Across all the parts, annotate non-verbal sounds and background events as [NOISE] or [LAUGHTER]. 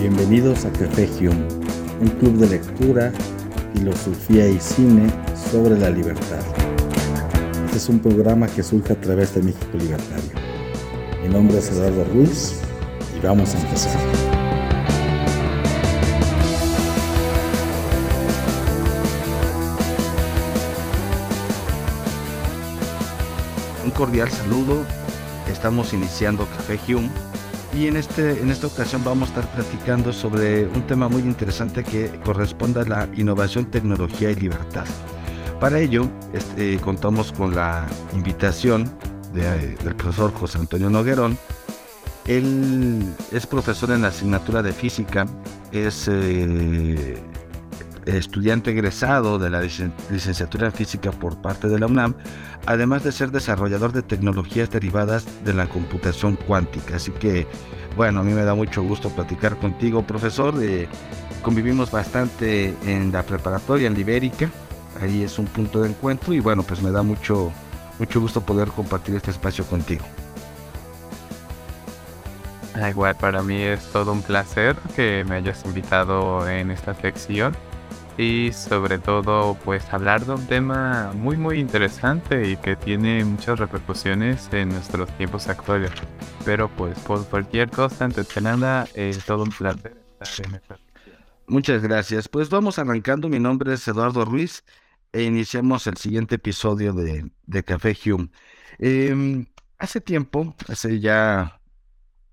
Bienvenidos a Café Hume, un club de lectura, filosofía y cine sobre la libertad. Este es un programa que surge a través de México Libertario. Mi nombre es Eduardo Ruiz y vamos a empezar. Un cordial saludo. Estamos iniciando Café Hume y en, este, en esta ocasión vamos a estar platicando sobre un tema muy interesante que corresponde a la innovación, tecnología y libertad. Para ello, este, contamos con la invitación del profesor José Antonio Noguerón. Él es profesor en la asignatura de física, es eh, estudiante egresado de la licenciatura en física por parte de la UNAM, además de ser desarrollador de tecnologías derivadas de la computación cuántica. Así que, bueno, a mí me da mucho gusto platicar contigo, profesor. Eh, convivimos bastante en la preparatoria, en la Ibérica. Ahí es un punto de encuentro y bueno, pues me da mucho, mucho gusto poder compartir este espacio contigo. Igual, para mí es todo un placer que me hayas invitado en esta sección y sobre todo pues hablar de un tema muy muy interesante y que tiene muchas repercusiones en nuestros tiempos actuales. Pero pues por cualquier cosa, antes que nada, es todo un placer estar en Muchas gracias. Pues vamos arrancando. Mi nombre es Eduardo Ruiz e iniciamos el siguiente episodio de, de Café Hume. Em, hace tiempo, hace ya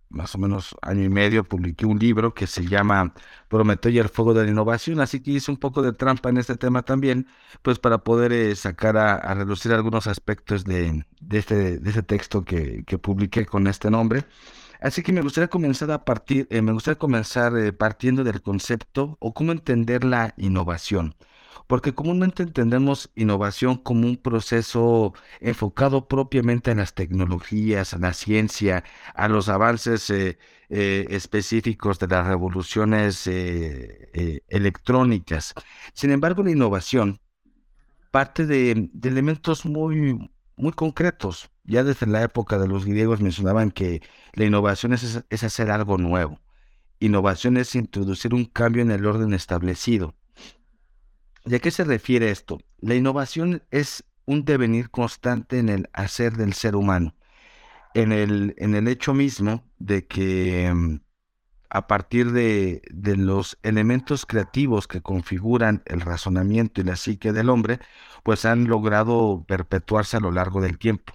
más o menos año y medio, publiqué un libro que se llama Prometeo y el fuego de la innovación, así que hice un poco de trampa en este tema también, pues para poder eh, sacar a, reducir algunos aspectos de, de, este, de este texto que, que, publiqué con este nombre. Así que me gustaría comenzar a partir, eh, me gustaría comenzar eh, partiendo del concepto o cómo entender la innovación porque comúnmente entendemos innovación como un proceso enfocado propiamente en las tecnologías, a la ciencia, a los avances eh, eh, específicos de las revoluciones eh, electrónicas. Sin embargo, la innovación parte de, elementos muy, muy concretos. Ya desde la época de los griegos mencionaban que la innovación es, es hacer algo nuevo. Innovación es introducir un cambio en el orden establecido. ¿Y a qué se refiere esto? La innovación es un devenir constante en el hacer del ser humano, en el, en el hecho mismo de que mm, a partir de, de, los elementos creativos que configuran el razonamiento y la psique del hombre, pues han logrado perpetuarse a lo largo del tiempo.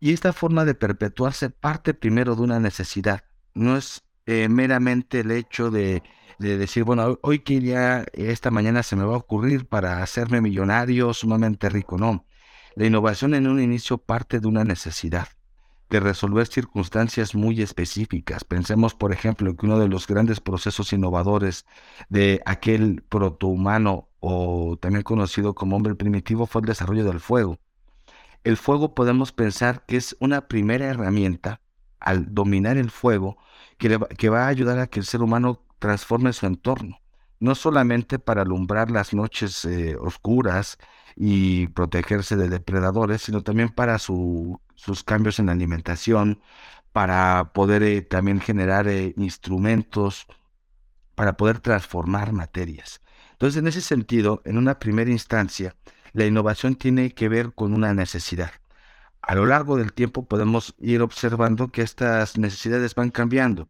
Y esta forma de perpetuarse parte primero de una necesidad, no es eh, meramente el hecho de de decir, bueno, hoy que ya esta mañana se me va a ocurrir para hacerme millonario, sumamente rico. No, la innovación en un inicio parte de una necesidad de resolver circunstancias muy específicas. Pensemos, por ejemplo, que uno de los grandes procesos innovadores de aquel protohumano o también conocido como hombre primitivo fue el desarrollo del fuego. El fuego podemos pensar que es una primera herramienta al dominar el fuego que, que va a ayudar a que el ser humano transforme su entorno, no solamente para alumbrar las noches eh, oscuras y protegerse de depredadores, sino también para sus cambios en la alimentación, para poder eh, también generar eh, instrumentos, para poder transformar materias. Entonces, en ese sentido, en una primera instancia, la innovación tiene que ver con una necesidad. A lo largo del tiempo podemos ir observando que estas necesidades van cambiando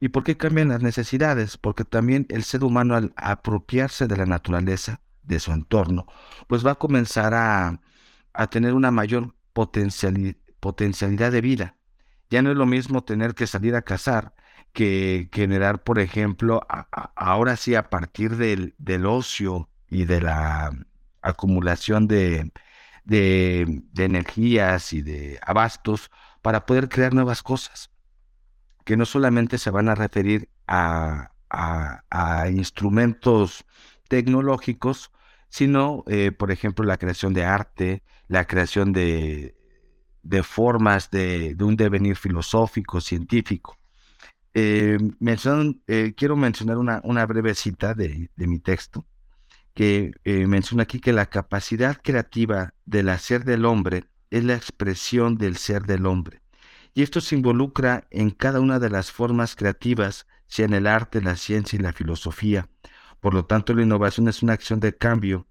¿Y por qué cambian las necesidades? Porque también el ser humano al apropiarse de la naturaleza, de su entorno, pues va a comenzar a, tener una mayor potencialidad de vida. Ya no es lo mismo tener que salir a cazar que generar, por ejemplo, ahora sí a partir del, del, ocio y de la acumulación de, de energías y de abastos para poder crear nuevas cosas que no solamente se van a referir a, instrumentos tecnológicos, sino, eh, por ejemplo, la creación de arte, la creación de, formas de, un devenir filosófico, científico. Eh, eh, quiero mencionar una, una breve cita de, de, mi texto, que menciona aquí que la capacidad creativa del hacer del hombre es la expresión del ser del hombre y esto se involucra en cada una de las formas creativas sea en el arte, la ciencia y la filosofía. Por lo tanto, la innovación es una acción de cambio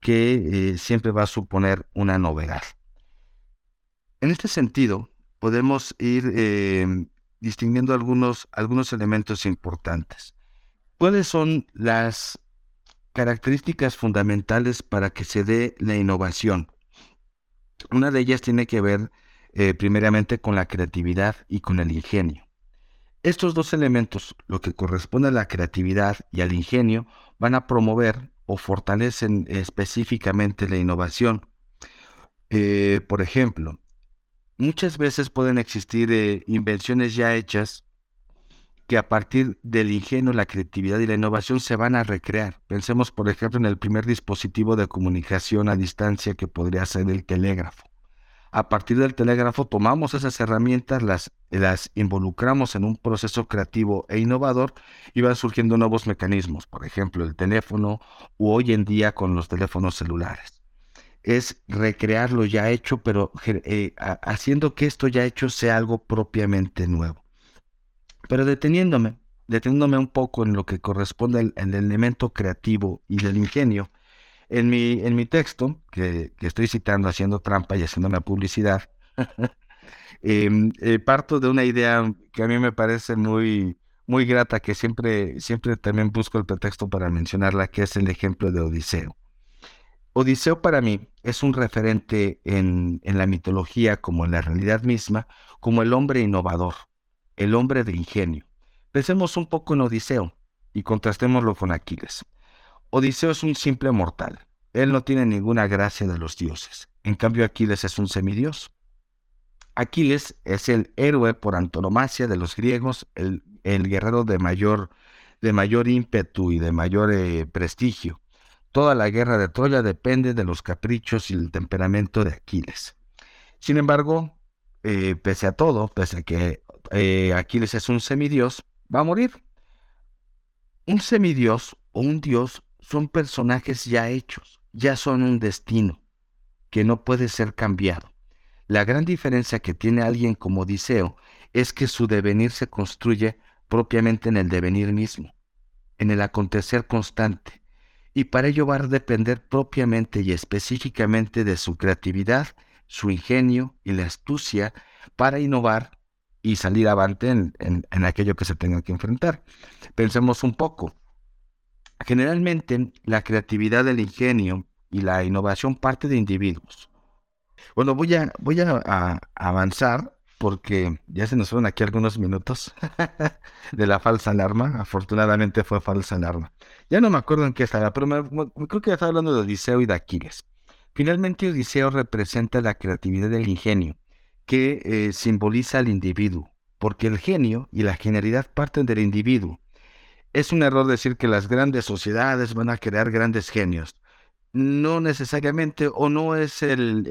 que eh, siempre va a suponer una novedad. En este sentido, podemos ir em, distinguiendo algunos, algunos elementos importantes. ¿Cuáles son las características fundamentales para que se dé la innovación? Una de ellas tiene que ver eh, primeramente con la creatividad y con el ingenio. Estos dos elementos, lo que corresponde a la creatividad y al ingenio, van a promover o fortalecen específicamente la innovación. Eh, por ejemplo, muchas veces pueden existir eh, invenciones ya hechas que a partir del ingenio, la creatividad y la innovación se van a recrear. Pensemos, por ejemplo, en el primer dispositivo de comunicación a distancia que podría ser el telégrafo. A partir del telégrafo tomamos esas herramientas, las, las involucramos en un proceso creativo e innovador y van surgiendo nuevos mecanismos, por ejemplo, el teléfono o hoy en día con los teléfonos celulares. Es recrear lo ya hecho, pero eh, haciendo que esto ya hecho sea algo propiamente nuevo. Pero deteniéndome, deteniéndome un poco en lo que corresponde al, al elemento creativo y del ingenio, en mi, en mi texto, que, estoy citando haciendo trampa y haciendo una publicidad, [LAUGHS] em, eh, parto de una idea que a mí me parece muy, muy grata, que siempre, siempre también busco el pretexto para mencionarla, que es el ejemplo de Odiseo. Odiseo para mí es un referente en, en la mitología como en la realidad misma, como el hombre innovador, el hombre de ingenio. Pensemos un poco en Odiseo y contrastémoslo con Aquiles. Odiseo es un simple mortal. Él no tiene ninguna gracia de los dioses. En cambio, Aquiles es un semidios. Aquiles es el héroe por antonomasia de los griegos, el, guerrero de mayor, de mayor ímpetu y de mayor eh, prestigio. Toda la guerra de Troya depende de los caprichos y el temperamento de Aquiles. Sin embargo, eh, pese a todo, pese a que eh, Aquiles es un semidios, va a morir. Un semidios o un dios son personajes ya hechos, ya son un destino que no puede ser cambiado. La gran diferencia que tiene alguien como Odiseo es que su devenir se construye propiamente en el devenir mismo, en el acontecer constante, y para ello va a depender propiamente y específicamente de su creatividad, su ingenio y la astucia para innovar y salir avante en, en aquello que se tenga que enfrentar. Pensemos un poco, Generalmente, la creatividad, el ingenio y la innovación parte de individuos. Bueno, voy a, voy a, avanzar porque ya se nos fueron aquí algunos minutos [LAUGHS] de la falsa alarma. Afortunadamente fue falsa alarma. Ya no me acuerdo en qué estaba, pero creo que estaba hablando de Odiseo y de Aquiles. Finalmente, Odiseo representa la creatividad del ingenio, que eh, simboliza al individuo, porque el genio y la genialidad parten del individuo es un error decir que las grandes sociedades van a crear grandes genios. No necesariamente o no es el,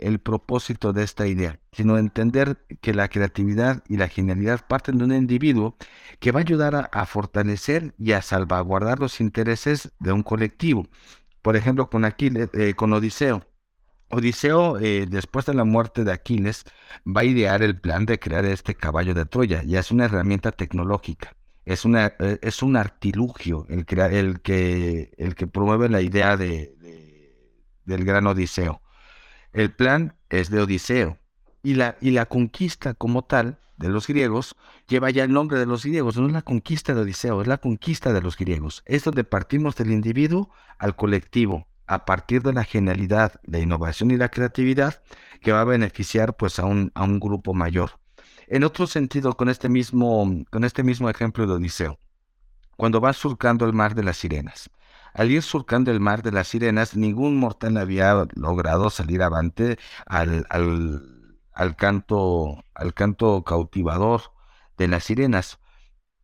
el, propósito de esta idea, sino entender que la creatividad y la genialidad parten de un individuo que va a ayudar a, fortalecer y a salvaguardar los intereses de un colectivo. Por ejemplo, con, Aquiles, eh, con Odiseo. Odiseo, eh, después de la muerte de Aquiles, va a idear el plan de crear este caballo de Troya, y es una herramienta tecnológica es, una, eh, es un artilugio el, el, que, el que promueve la idea de, del gran Odiseo. El plan es de Odiseo y la, y la conquista como tal de los griegos lleva ya el nombre de los griegos, no es la conquista de Odiseo, es la conquista de los griegos. Es donde partimos del individuo al colectivo, a partir de la genialidad, la innovación y la creatividad que va a beneficiar pues a un, a un grupo mayor. En otro sentido, con este mismo, con este mismo ejemplo de Odiseo, cuando va surcando el mar de las sirenas. Al ir surcando el mar de las sirenas, ningún mortal había logrado salir avante al, al, canto, al canto cautivador de las sirenas.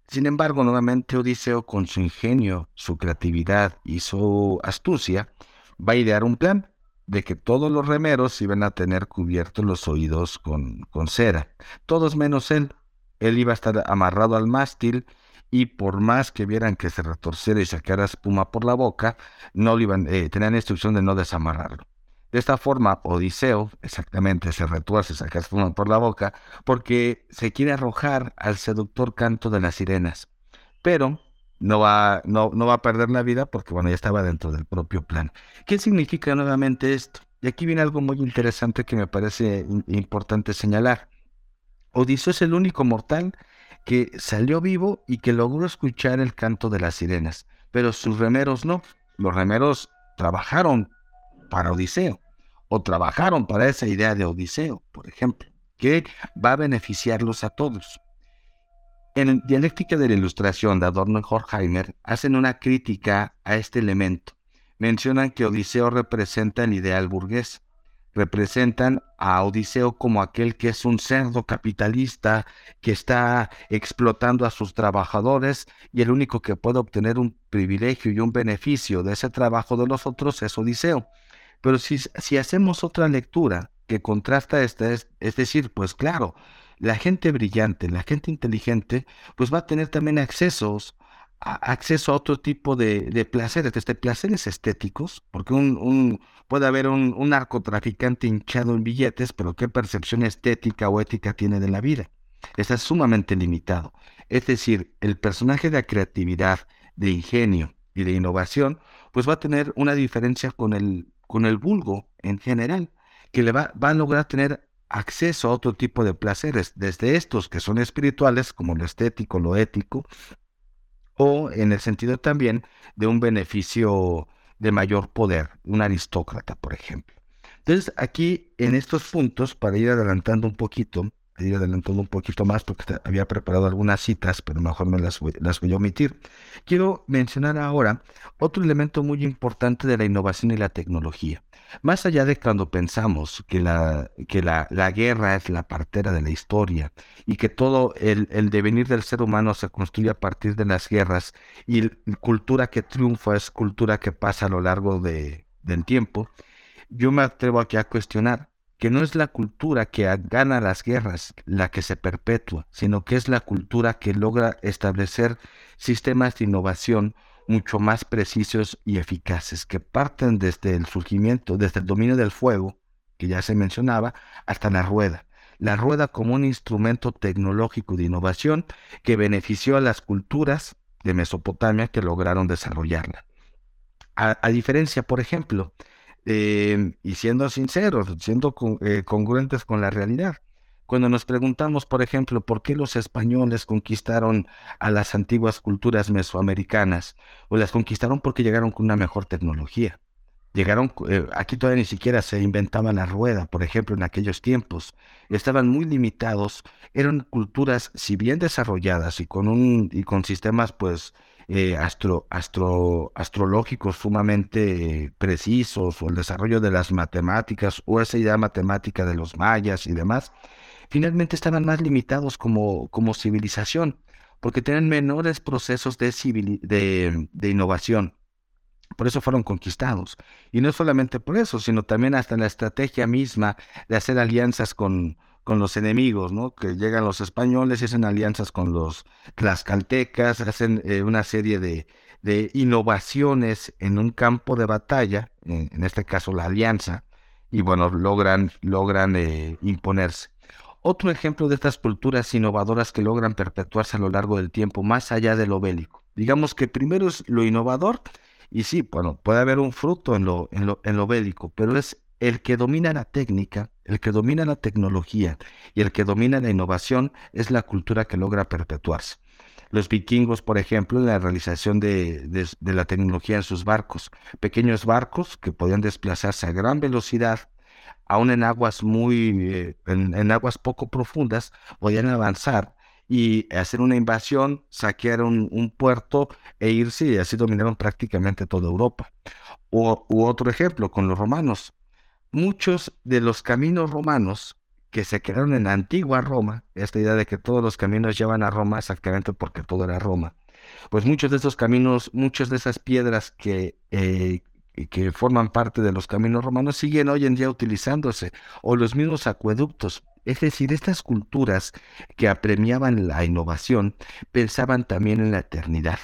Sin embargo, nuevamente Odiseo, con su ingenio, su creatividad y su astucia, va a idear un plan de que todos los remeros iban a tener cubiertos los oídos con, con cera, todos menos él. Él iba a estar amarrado al mástil y por más que vieran que se retorciera y sacara espuma por la boca, no le iban, eh, tenían instrucción de no desamarrarlo. De esta forma, Odiseo exactamente se retuerce, saca espuma por la boca, porque se quiere arrojar al seductor canto de las sirenas. pero no va, no, no va a perder la vida porque, bueno, ya estaba dentro del propio plan. ¿Qué significa nuevamente esto? Y aquí viene algo muy interesante que me parece importante señalar. Odiseo es el único mortal que salió vivo y que logró escuchar el canto de las sirenas, pero sus remeros no. Los remeros trabajaron para Odiseo o trabajaron para esa idea de Odiseo, por ejemplo, que va a beneficiarlos a todos. En Dialéctica de la Ilustración de Adorno y Horkheimer hacen una crítica a este elemento. Mencionan que Odiseo representa el ideal burgués. Representan a Odiseo como aquel que es un cerdo capitalista que está explotando a sus trabajadores y el único que puede obtener un privilegio y un beneficio de ese trabajo de los otros es Odiseo. Pero si, si hacemos otra lectura que contrasta esta, es, es decir, pues claro, la gente brillante, la gente inteligente, pues va a tener también accesos, acceso a otro tipo de, placeres, desde placeres estéticos, porque un, puede haber un, un, narcotraficante hinchado en billetes, pero qué percepción estética o ética tiene de la vida. Está sumamente limitado. Es decir, el personaje de creatividad, de ingenio y de innovación, pues va a tener una diferencia con el, con el vulgo en general, que le va, va a lograr tener acceso a otro tipo de placeres, desde estos que son espirituales, como lo estético, lo ético, o en el sentido también de un beneficio de mayor poder, un aristócrata, por ejemplo. Entonces, aquí en estos puntos, para ir adelantando un poquito, ir adelantando un poquito más porque había preparado algunas citas, pero mejor me las voy, las voy a omitir. Quiero mencionar ahora otro elemento muy importante de la innovación y la tecnología. Más allá de cuando pensamos que la, que la, guerra es la partera de la historia y que todo el, devenir del ser humano se construye a partir de las guerras y la cultura que triunfa es cultura que pasa a lo largo de, del tiempo, yo me atrevo aquí a cuestionar que no es la cultura que gana las guerras la que se perpetúa, sino que es la cultura que logra establecer sistemas de innovación mucho más precisos y eficaces, que parten desde el surgimiento, desde el dominio del fuego, que ya se mencionaba, hasta la rueda. La rueda como un instrumento tecnológico de innovación que benefició a las culturas de Mesopotamia que lograron desarrollarla. A, diferencia, por ejemplo, eh, y siendo sinceros, siendo eh, congruentes con la realidad, cuando nos preguntamos, por ejemplo, por qué los españoles conquistaron a las antiguas culturas mesoamericanas, o las conquistaron porque llegaron con una mejor tecnología. Llegaron, eh, aquí todavía ni siquiera se inventaba la rueda, por ejemplo, en aquellos tiempos. Estaban muy limitados, eran culturas, si bien desarrolladas y con, un, y con sistemas, pues, eh, astro, astro, astrológicos sumamente precisos, o el desarrollo de las matemáticas, o esa idea matemática de los mayas y demás, finalmente estaban más limitados como, como civilización, porque tenían menores procesos de, de, innovación. Por eso fueron conquistados. Y no solamente por eso, sino también hasta la estrategia misma de hacer alianzas con, con los enemigos, ¿no? Que llegan los españoles y hacen alianzas con los tlaxcaltecas, hacen eh, una serie de, de, innovaciones en un campo de batalla, en, este caso la alianza, y bueno, logran, logran eh, imponerse. Otro ejemplo de estas culturas innovadoras que logran perpetuarse a lo largo del tiempo, más allá de lo bélico. Digamos que primero es lo innovador, y sí, bueno, puede haber un fruto en lo, en lo, en lo bélico, pero es el que domina la técnica, el que domina la tecnología y el que domina la innovación es la cultura que logra perpetuarse. Los vikingos, por ejemplo, en la realización de, de, la tecnología en sus barcos, pequeños barcos que podían desplazarse a gran velocidad aún en aguas muy, eh, en, aguas poco profundas, podían avanzar y hacer una invasión, saquear un, puerto e irse y así dominaron prácticamente toda Europa. O, u otro ejemplo con los romanos. Muchos de los caminos romanos que se crearon en la antigua Roma, esta idea de que todos los caminos llevan a Roma exactamente porque todo era Roma, pues muchos de esos caminos, muchas de esas piedras que, eh, que forman parte de los caminos romanos siguen hoy en día utilizándose, o los mismos acueductos. Es decir, estas culturas que apremiaban la innovación pensaban también en la eternidad.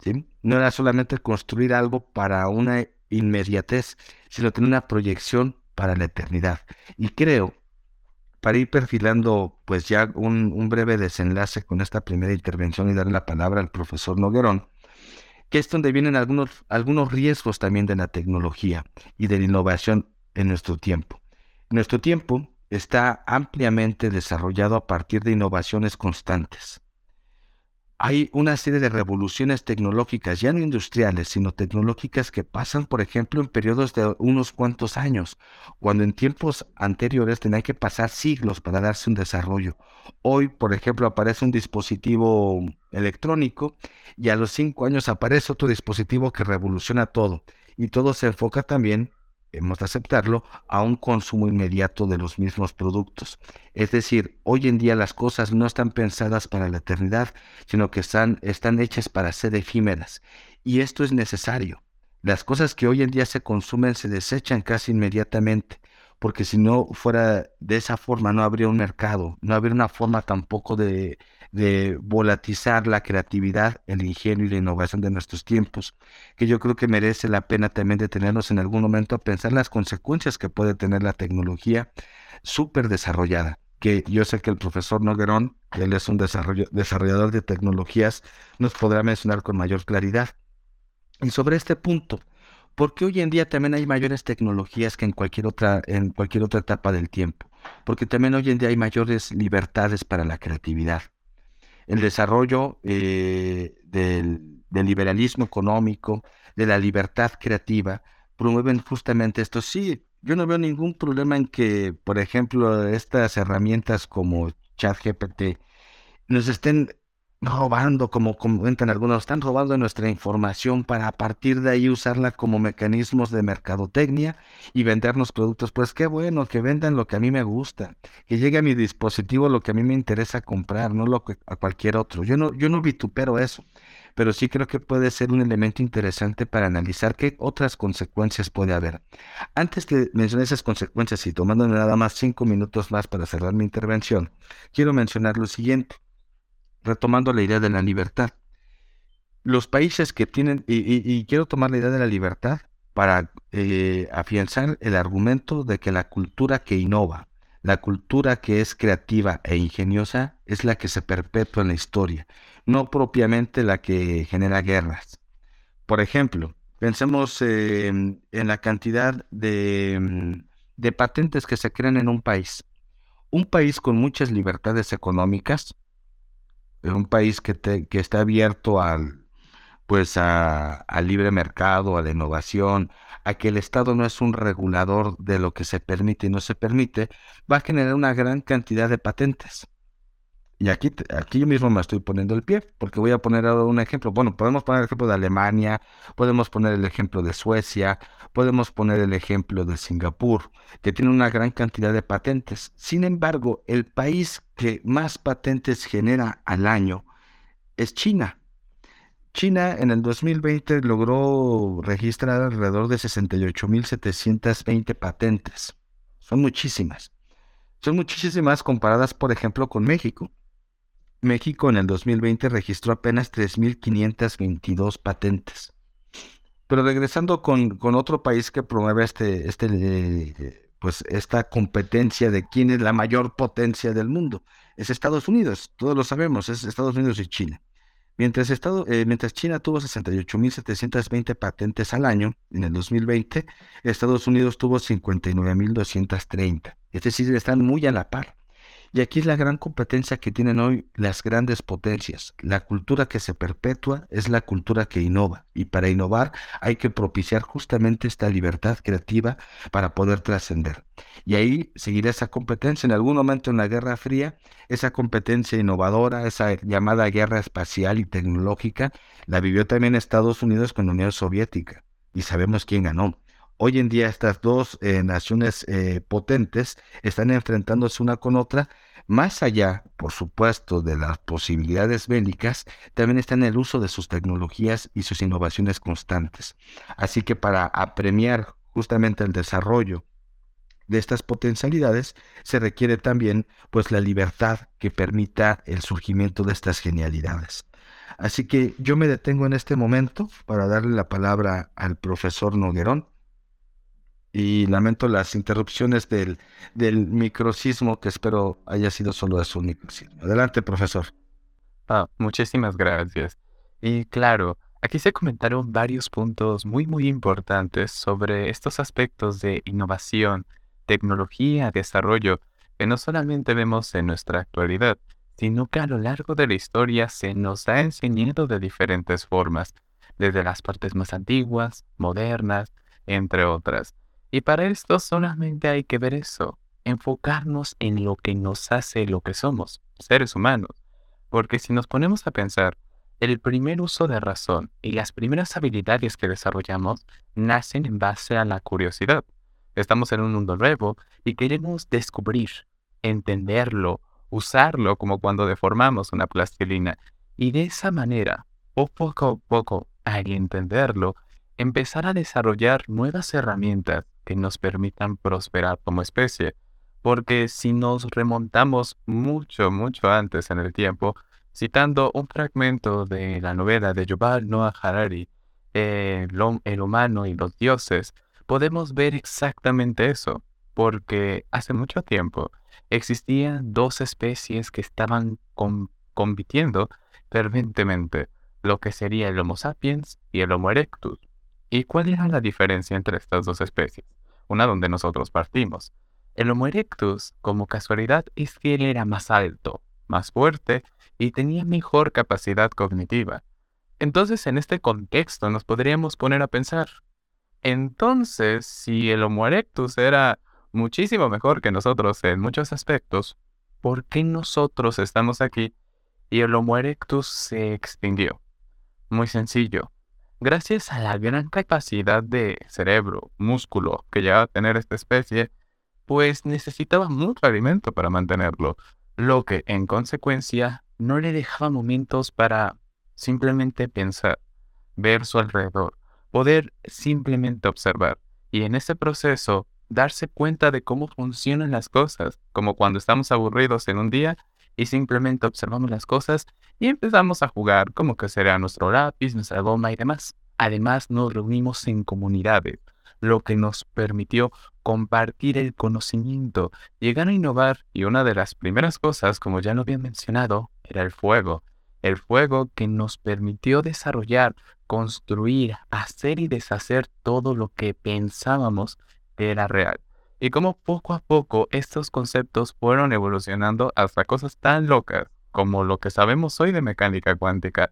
¿sí? No era solamente construir algo para una inmediatez, sino tener una proyección para la eternidad. Y creo para ir perfilando pues ya un, breve desenlace con esta primera intervención y darle la palabra al profesor Noguerón, que es donde vienen algunos, algunos riesgos también de la tecnología y de la innovación en nuestro tiempo. Nuestro tiempo está ampliamente desarrollado a partir de innovaciones constantes hay una serie de revoluciones tecnológicas, ya no industriales, sino tecnológicas que pasan, por ejemplo, en periodos de unos cuantos años, cuando en tiempos anteriores tenía que pasar siglos para darse un desarrollo. Hoy, por ejemplo, aparece un dispositivo electrónico y a los cinco años aparece otro dispositivo que revoluciona todo. Y todo se enfoca también hemos de aceptarlo, a un consumo inmediato de los mismos productos. Es decir, hoy en día las cosas no están pensadas para la eternidad, sino que están, están hechas para ser efímeras. Y esto es necesario. Las cosas que hoy en día se consumen se desechan casi inmediatamente, porque si no fuera de esa forma no habría un mercado, no habría una forma tampoco de, de volatizar la creatividad, el ingenio y la innovación de nuestros tiempos, que yo creo que merece la pena también detenernos en algún momento a pensar las consecuencias que puede tener la tecnología súper desarrollada, que yo sé que el profesor Noguerón, él es un desarrollador de tecnologías, nos podrá mencionar con mayor claridad. Y sobre este punto, porque hoy en día también hay mayores tecnologías que en cualquier otra, en cualquier otra etapa del tiempo? Porque también hoy en día hay mayores libertades para la creatividad el desarrollo eh, del, liberalismo económico, de la libertad creativa, promueven justamente esto. Sí, yo no veo ningún problema en que, por ejemplo, estas herramientas como ChatGPT nos estén robando, como comentan algunos, están robando nuestra información para a partir de ahí usarla como mecanismos de mercadotecnia y vendernos productos. Pues qué bueno, que vendan lo que a mí me gusta, que llegue a mi dispositivo lo que a mí me interesa comprar, no lo que a cualquier otro. Yo no, yo no vitupero eso, pero sí creo que puede ser un elemento interesante para analizar qué otras consecuencias puede haber. Antes de mencionar esas consecuencias y tomando nada más cinco minutos más para cerrar mi intervención, quiero mencionar lo siguiente retomando la idea de la libertad. Los países que tienen, y, quiero tomar la idea de la libertad para eh, afianzar el argumento de que la cultura que innova, la cultura que es creativa e ingeniosa es la que se perpetúa en la historia, no propiamente la que genera guerras. Por ejemplo, pensemos en la cantidad de, de patentes que se crean en un país. Un país con muchas libertades económicas un país que, que está abierto al, pues al libre mercado, a la innovación, a que el Estado no es un regulador de lo que se permite y no se permite, va a generar una gran cantidad de patentes. Y aquí, aquí yo mismo me estoy poniendo el pie, porque voy a poner un ejemplo. Bueno, podemos poner el ejemplo de Alemania, podemos poner el ejemplo de Suecia, podemos poner el ejemplo de Singapur, que tiene una gran cantidad de patentes. Sin embargo, el país que más patentes genera al año es China. China en el 2020 logró registrar alrededor de 68.720 patentes. Son muchísimas. Son muchísimas comparadas, por ejemplo, con México. México en el 2020 registró apenas 3.522 patentes. Pero regresando con, con, otro país que promueve este, este, pues esta competencia de quién es la mayor potencia del mundo, es Estados Unidos, todos lo sabemos, es Estados Unidos y China. Mientras, Estado, eh, mientras China tuvo 68.720 patentes al año en el 2020, Estados Unidos tuvo 59.230. Es decir, están muy a la par. Y aquí es la gran competencia que tienen hoy las grandes potencias. La cultura que se perpetúa es la cultura que innova. Y para innovar hay que propiciar justamente esta libertad creativa para poder trascender. Y ahí seguirá esa competencia. En algún momento en la Guerra Fría, esa competencia innovadora, esa llamada guerra espacial y tecnológica, la vivió también Estados Unidos con la Unión Soviética. Y sabemos quién ganó. Hoy en día estas dos eh, naciones eh, potentes están enfrentándose una con otra más allá, por supuesto, de las posibilidades bélicas, también está en el uso de sus tecnologías y sus innovaciones constantes. Así que para apremiar justamente el desarrollo de estas potencialidades se requiere también pues la libertad que permita el surgimiento de estas genialidades. Así que yo me detengo en este momento para darle la palabra al profesor Noguerón y lamento las interrupciones del, del microcismo que espero haya sido solo eso, un microcismo. Adelante, profesor. Ah, muchísimas gracias. Y claro, aquí se comentaron varios puntos muy, muy importantes sobre estos aspectos de innovación, tecnología, desarrollo, que no solamente vemos en nuestra actualidad, sino que a lo largo de la historia se nos ha enseñado de diferentes formas, desde las partes más antiguas, modernas, entre otras. Y para esto solamente hay que ver eso, enfocarnos en lo que nos hace lo que somos, seres humanos. Porque si nos ponemos a pensar, el primer uso de razón y las primeras habilidades que desarrollamos nacen en base a la curiosidad. Estamos en un mundo nuevo y queremos descubrir, entenderlo, usarlo como cuando deformamos una plastilina. Y de esa manera, poco a poco, al entenderlo, empezar a desarrollar nuevas herramientas que nos permitan prosperar como especie. Porque si nos remontamos mucho, mucho antes en el tiempo, citando un fragmento de la novela de Yuval Noah Harari, eh, El humano y los dioses, podemos ver exactamente eso, porque hace mucho tiempo existían dos especies que estaban compitiendo ferventemente, lo que sería el Homo sapiens y el Homo erectus. ¿Y cuál era la diferencia entre estas dos especies? Una donde nosotros partimos. El Homo erectus, como casualidad, es que él era más alto, más fuerte y tenía mejor capacidad cognitiva. Entonces, en este contexto nos podríamos poner a pensar, entonces, si el Homo erectus era muchísimo mejor que nosotros en muchos aspectos, ¿por qué nosotros estamos aquí y el Homo erectus se extinguió? Muy sencillo, Gracias a la gran capacidad de cerebro, músculo que llegaba a tener esta especie, pues necesitaba mucho alimento para mantenerlo, lo que en consecuencia no le dejaba momentos para simplemente pensar, ver su alrededor, poder simplemente observar. Y en ese proceso darse cuenta de cómo funcionan las cosas, como cuando estamos aburridos en un día y simplemente observamos las cosas y empezamos a jugar como que será nuestro lápiz, nuestra goma y demás. Además nos reunimos en comunidades, lo que nos permitió compartir el conocimiento, llegar a innovar y una de las primeras cosas, como ya lo había mencionado, era el fuego. El fuego que nos permitió desarrollar, construir, hacer y deshacer todo lo que pensábamos que era real y cómo poco a poco estos conceptos fueron evolucionando hasta cosas tan locas como lo que sabemos hoy de mecánica cuántica.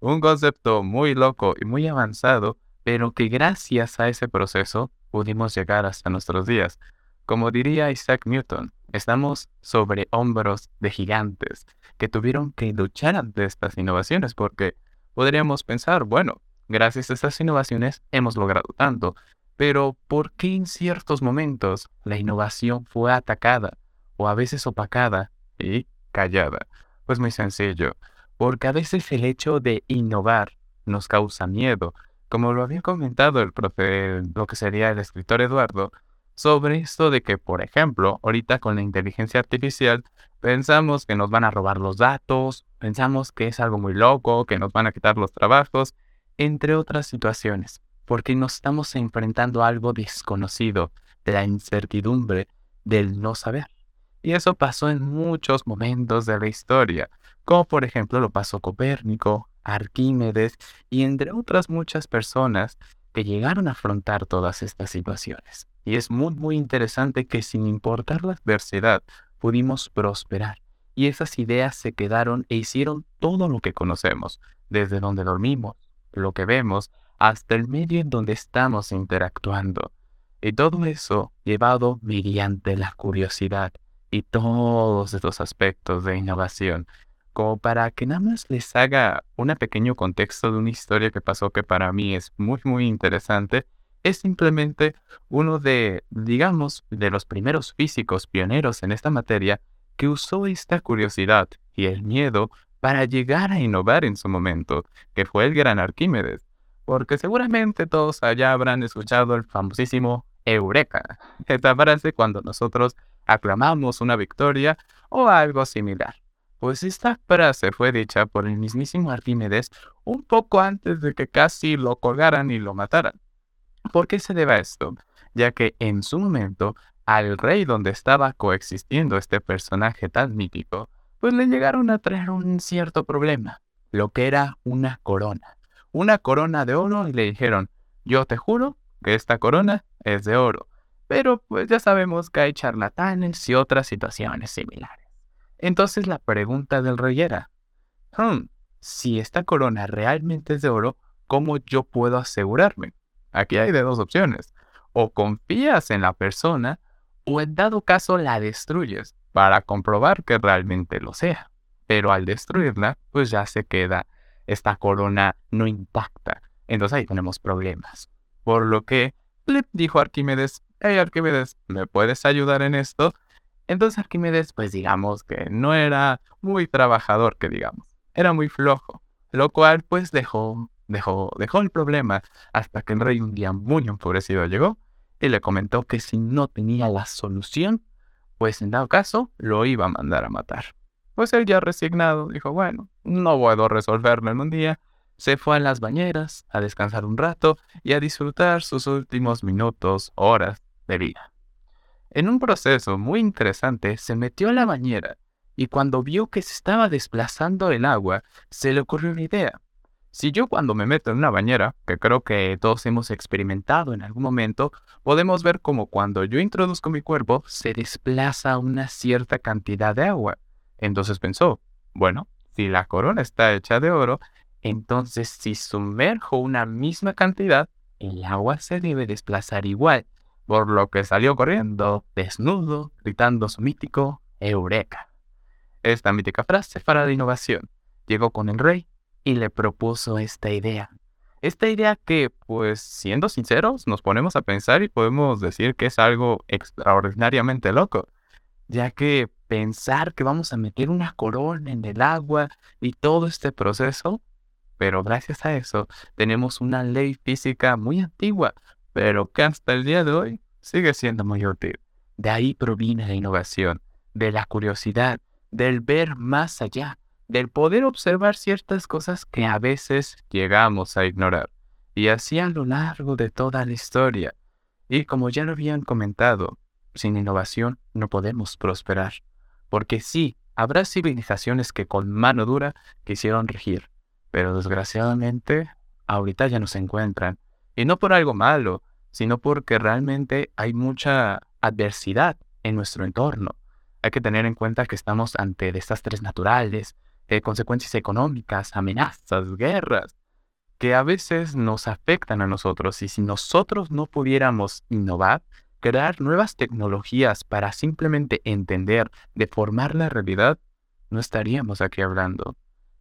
Un concepto muy loco y muy avanzado, pero que gracias a ese proceso pudimos llegar hasta nuestros días. Como diría Isaac Newton, estamos sobre hombros de gigantes que tuvieron que luchar ante estas innovaciones porque podríamos pensar, bueno, gracias a estas innovaciones hemos logrado tanto, pero ¿por qué en ciertos momentos la innovación fue atacada o a veces opacada y callada? Pues muy sencillo, porque a veces el hecho de innovar nos causa miedo, como lo había comentado el profe, lo que sería el escritor Eduardo, sobre esto de que, por ejemplo, ahorita con la inteligencia artificial pensamos que nos van a robar los datos, pensamos que es algo muy loco, que nos van a quitar los trabajos, entre otras situaciones porque nos estamos enfrentando a algo desconocido, de la incertidumbre, del no saber. Y eso pasó en muchos momentos de la historia, como por ejemplo lo pasó Copérnico, Arquímedes y entre otras muchas personas que llegaron a afrontar todas estas situaciones. Y es muy muy interesante que sin importar la adversidad pudimos prosperar y esas ideas se quedaron e hicieron todo lo que conocemos, desde donde dormimos, lo que vemos, hasta el medio en donde estamos interactuando. Y todo eso llevado mediante la curiosidad y todos estos aspectos de innovación, como para que nada más les haga un pequeño contexto de una historia que pasó que para mí es muy muy interesante, es simplemente uno de, digamos, de los primeros físicos pioneros en esta materia que usó esta curiosidad y el miedo para llegar a innovar en su momento, que fue el gran Arquímedes porque seguramente todos allá habrán escuchado el famosísimo Eureka. Esta frase cuando nosotros aclamamos una victoria o algo similar. Pues esta frase fue dicha por el mismísimo Arquímedes un poco antes de que casi lo colgaran y lo mataran. ¿Por qué se debe a esto? ya que en su momento al rey donde estaba coexistiendo este personaje tan mítico, pues le llegaron a traer un cierto problema, lo que era una corona. Una corona de oro y le dijeron, yo te juro que esta corona es de oro, pero pues ya sabemos que hay charlatanes y otras situaciones similares. Entonces la pregunta del rey era, hmm, si esta corona realmente es de oro, ¿cómo yo puedo asegurarme? Aquí hay de dos opciones. O confías en la persona o en dado caso la destruyes para comprobar que realmente lo sea. Pero al destruirla, pues ya se queda esta corona no intacta. Entonces ahí tenemos problemas. Por lo que le dijo a Arquímedes, hey Arquímedes, ¿me puedes ayudar en esto? Entonces Arquímedes, pues digamos que no era muy trabajador, que digamos, era muy flojo, lo cual pues dejó, dejó, dejó el problema hasta que el rey un día muy enfurecido llegó y le comentó que si no tenía la solución, pues en dado caso lo iba a mandar a matar. Pues él ya resignado dijo, bueno, no puedo resolverlo en un día. Se fue a las bañeras a descansar un rato y a disfrutar sus últimos minutos, horas de vida. En un proceso muy interesante se metió a la bañera y cuando vio que se estaba desplazando el agua, se le ocurrió una idea. Si yo cuando me meto en una bañera, que creo que todos hemos experimentado en algún momento, podemos ver como cuando yo introduzco mi cuerpo se desplaza una cierta cantidad de agua. Entonces pensó, bueno, si la corona está hecha de oro, entonces si sumerjo una misma cantidad, el agua se debe desplazar igual, por lo que salió corriendo, desnudo, gritando su mítico Eureka. Esta mítica frase para la innovación llegó con el rey y le propuso esta idea. Esta idea que, pues, siendo sinceros, nos ponemos a pensar y podemos decir que es algo extraordinariamente loco, ya que pensar que vamos a meter una corona en el agua y todo este proceso, pero gracias a eso tenemos una ley física muy antigua, pero que hasta el día de hoy sigue siendo muy útil. De ahí proviene la innovación, de la curiosidad, del ver más allá, del poder observar ciertas cosas que a veces llegamos a ignorar. Y así a lo largo de toda la historia. Y como ya lo habían comentado, sin innovación no podemos prosperar. Porque sí, habrá civilizaciones que con mano dura quisieron regir, pero desgraciadamente ahorita ya no se encuentran. Y no por algo malo, sino porque realmente hay mucha adversidad en nuestro entorno. Hay que tener en cuenta que estamos ante desastres naturales, eh, consecuencias económicas, amenazas, guerras, que a veces nos afectan a nosotros y si nosotros no pudiéramos innovar, crear nuevas tecnologías para simplemente entender, deformar la realidad, no estaríamos aquí hablando.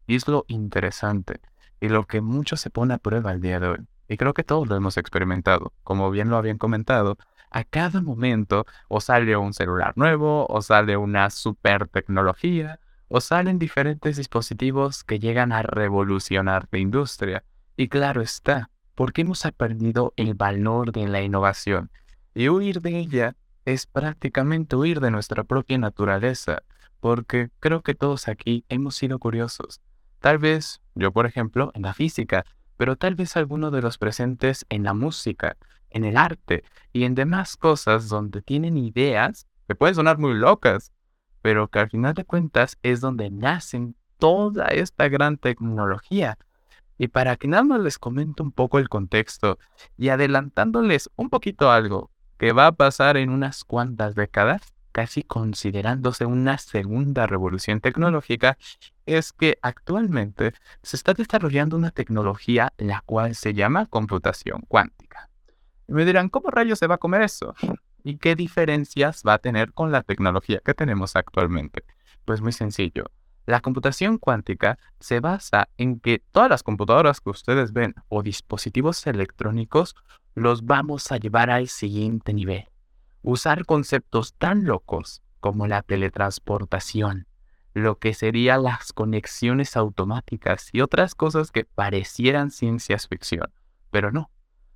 Y es lo interesante y lo que mucho se pone a prueba el día de hoy. Y creo que todos lo hemos experimentado. Como bien lo habían comentado, a cada momento o sale un celular nuevo o sale una super tecnología o salen diferentes dispositivos que llegan a revolucionar la industria. Y claro está, porque hemos aprendido el valor de la innovación. Y huir de ella es prácticamente huir de nuestra propia naturaleza, porque creo que todos aquí hemos sido curiosos. Tal vez yo, por ejemplo, en la física, pero tal vez alguno de los presentes en la música, en el arte y en demás cosas donde tienen ideas que pueden sonar muy locas, pero que al final de cuentas es donde nacen toda esta gran tecnología. Y para que nada más les comento un poco el contexto y adelantándoles un poquito algo que va a pasar en unas cuantas décadas, casi considerándose una segunda revolución tecnológica, es que actualmente se está desarrollando una tecnología la cual se llama computación cuántica. Y me dirán, ¿cómo rayos se va a comer eso? [LAUGHS] ¿Y qué diferencias va a tener con la tecnología que tenemos actualmente? Pues muy sencillo. La computación cuántica se basa en que todas las computadoras que ustedes ven o dispositivos electrónicos los vamos a llevar al siguiente nivel. Usar conceptos tan locos como la teletransportación, lo que serían las conexiones automáticas y otras cosas que parecieran ciencias ficción, pero no,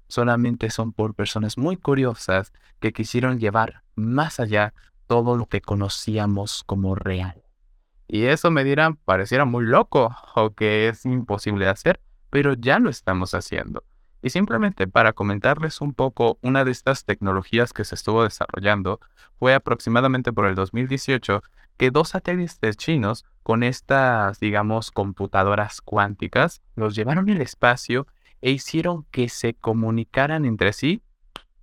solamente son por personas muy curiosas que quisieron llevar más allá todo lo que conocíamos como real. Y eso me dirán, pareciera muy loco o que es imposible de hacer, pero ya lo estamos haciendo. Y simplemente para comentarles un poco, una de estas tecnologías que se estuvo desarrollando fue aproximadamente por el 2018 que dos satélites chinos con estas, digamos, computadoras cuánticas los llevaron al espacio e hicieron que se comunicaran entre sí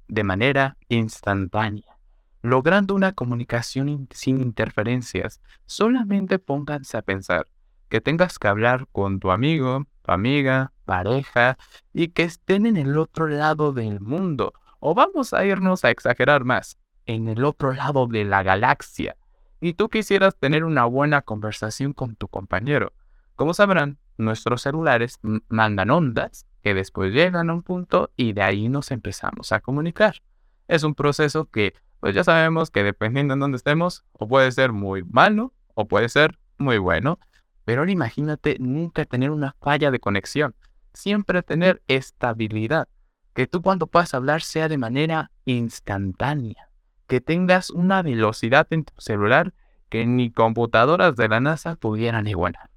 de manera instantánea, logrando una comunicación sin interferencias. Solamente pónganse a pensar que tengas que hablar con tu amigo, tu amiga, pareja y que estén en el otro lado del mundo. O vamos a irnos a exagerar más, en el otro lado de la galaxia. Y tú quisieras tener una buena conversación con tu compañero. Como sabrán, nuestros celulares mandan ondas que después llegan a un punto y de ahí nos empezamos a comunicar. Es un proceso que, pues ya sabemos que dependiendo en dónde estemos, o puede ser muy malo o puede ser muy bueno. Pero ahora imagínate nunca tener una falla de conexión, siempre tener estabilidad, que tú cuando puedas hablar sea de manera instantánea, que tengas una velocidad en tu celular que ni computadoras de la NASA pudieran igualar.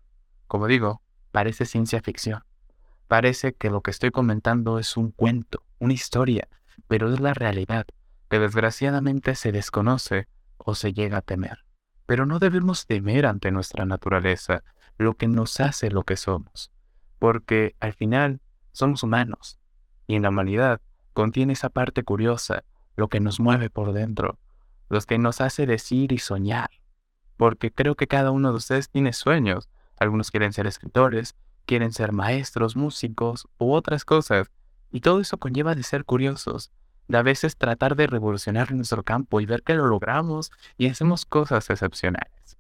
Como digo, parece ciencia ficción. Parece que lo que estoy comentando es un cuento, una historia, pero es la realidad, que desgraciadamente se desconoce o se llega a temer. Pero no debemos temer ante nuestra naturaleza, lo que nos hace lo que somos, porque al final somos humanos, y en la humanidad contiene esa parte curiosa, lo que nos mueve por dentro, lo que nos hace decir y soñar, porque creo que cada uno de ustedes tiene sueños, algunos quieren ser escritores, quieren ser maestros, músicos u otras cosas, y todo eso conlleva de ser curiosos, de a veces tratar de revolucionar nuestro campo y ver que lo logramos y hacemos cosas excepcionales.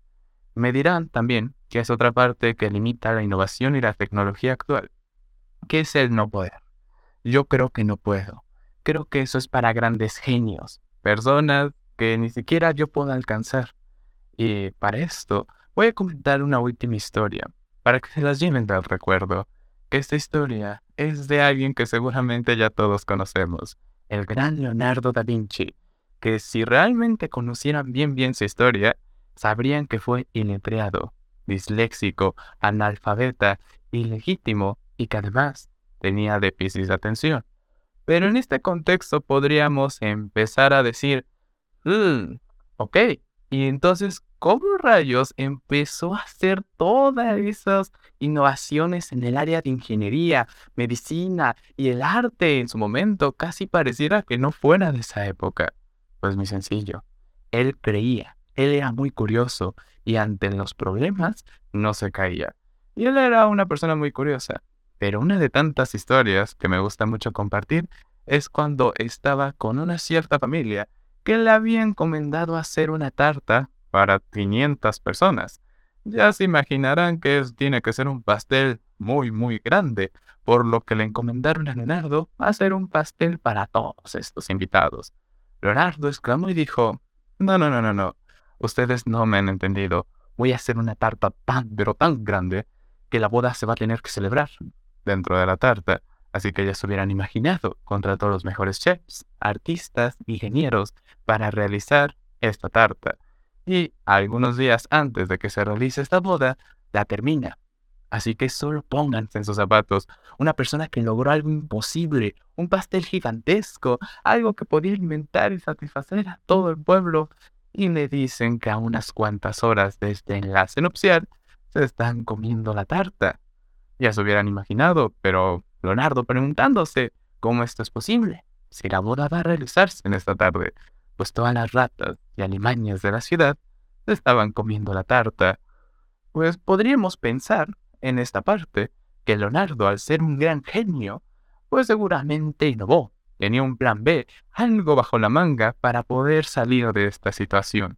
Me dirán también que es otra parte que limita la innovación y la tecnología actual. ¿Qué es el no poder? Yo creo que no puedo. Creo que eso es para grandes genios, personas que ni siquiera yo puedo alcanzar. Y para esto voy a comentar una última historia para que se las lleven del recuerdo, que esta historia es de alguien que seguramente ya todos conocemos, el gran Leonardo da Vinci, que si realmente conocieran bien bien su historia, sabrían que fue iletreado, disléxico, analfabeta, ilegítimo y que además tenía déficit de atención. Pero en este contexto podríamos empezar a decir, mm, ok, y entonces, ¿cómo rayos empezó a hacer todas esas innovaciones en el área de ingeniería, medicina y el arte en su momento? Casi pareciera que no fuera de esa época. Pues muy sencillo. Él creía, él era muy curioso y ante los problemas no se caía. Y él era una persona muy curiosa. Pero una de tantas historias que me gusta mucho compartir es cuando estaba con una cierta familia que le había encomendado hacer una tarta para 500 personas. Ya se imaginarán que tiene que ser un pastel muy, muy grande, por lo que le encomendaron a Leonardo hacer un pastel para todos estos invitados. Leonardo exclamó y dijo, no, no, no, no, no, ustedes no me han entendido. Voy a hacer una tarta tan, pero tan grande, que la boda se va a tener que celebrar dentro de la tarta. Así que ya se hubieran imaginado, contrató a los mejores chefs, artistas, ingenieros para realizar esta tarta. Y algunos días antes de que se realice esta boda, la termina. Así que solo pónganse en sus zapatos. Una persona que logró algo imposible, un pastel gigantesco, algo que podía alimentar y satisfacer a todo el pueblo. Y le dicen que a unas cuantas horas de este enlace nupcial se están comiendo la tarta. Ya se hubieran imaginado, pero Leonardo preguntándose cómo esto es posible, si la boda va a realizarse en esta tarde, pues todas las ratas y alimañas de la ciudad estaban comiendo la tarta. Pues podríamos pensar, en esta parte, que Leonardo, al ser un gran genio, pues seguramente innovó, tenía un plan B, algo bajo la manga para poder salir de esta situación.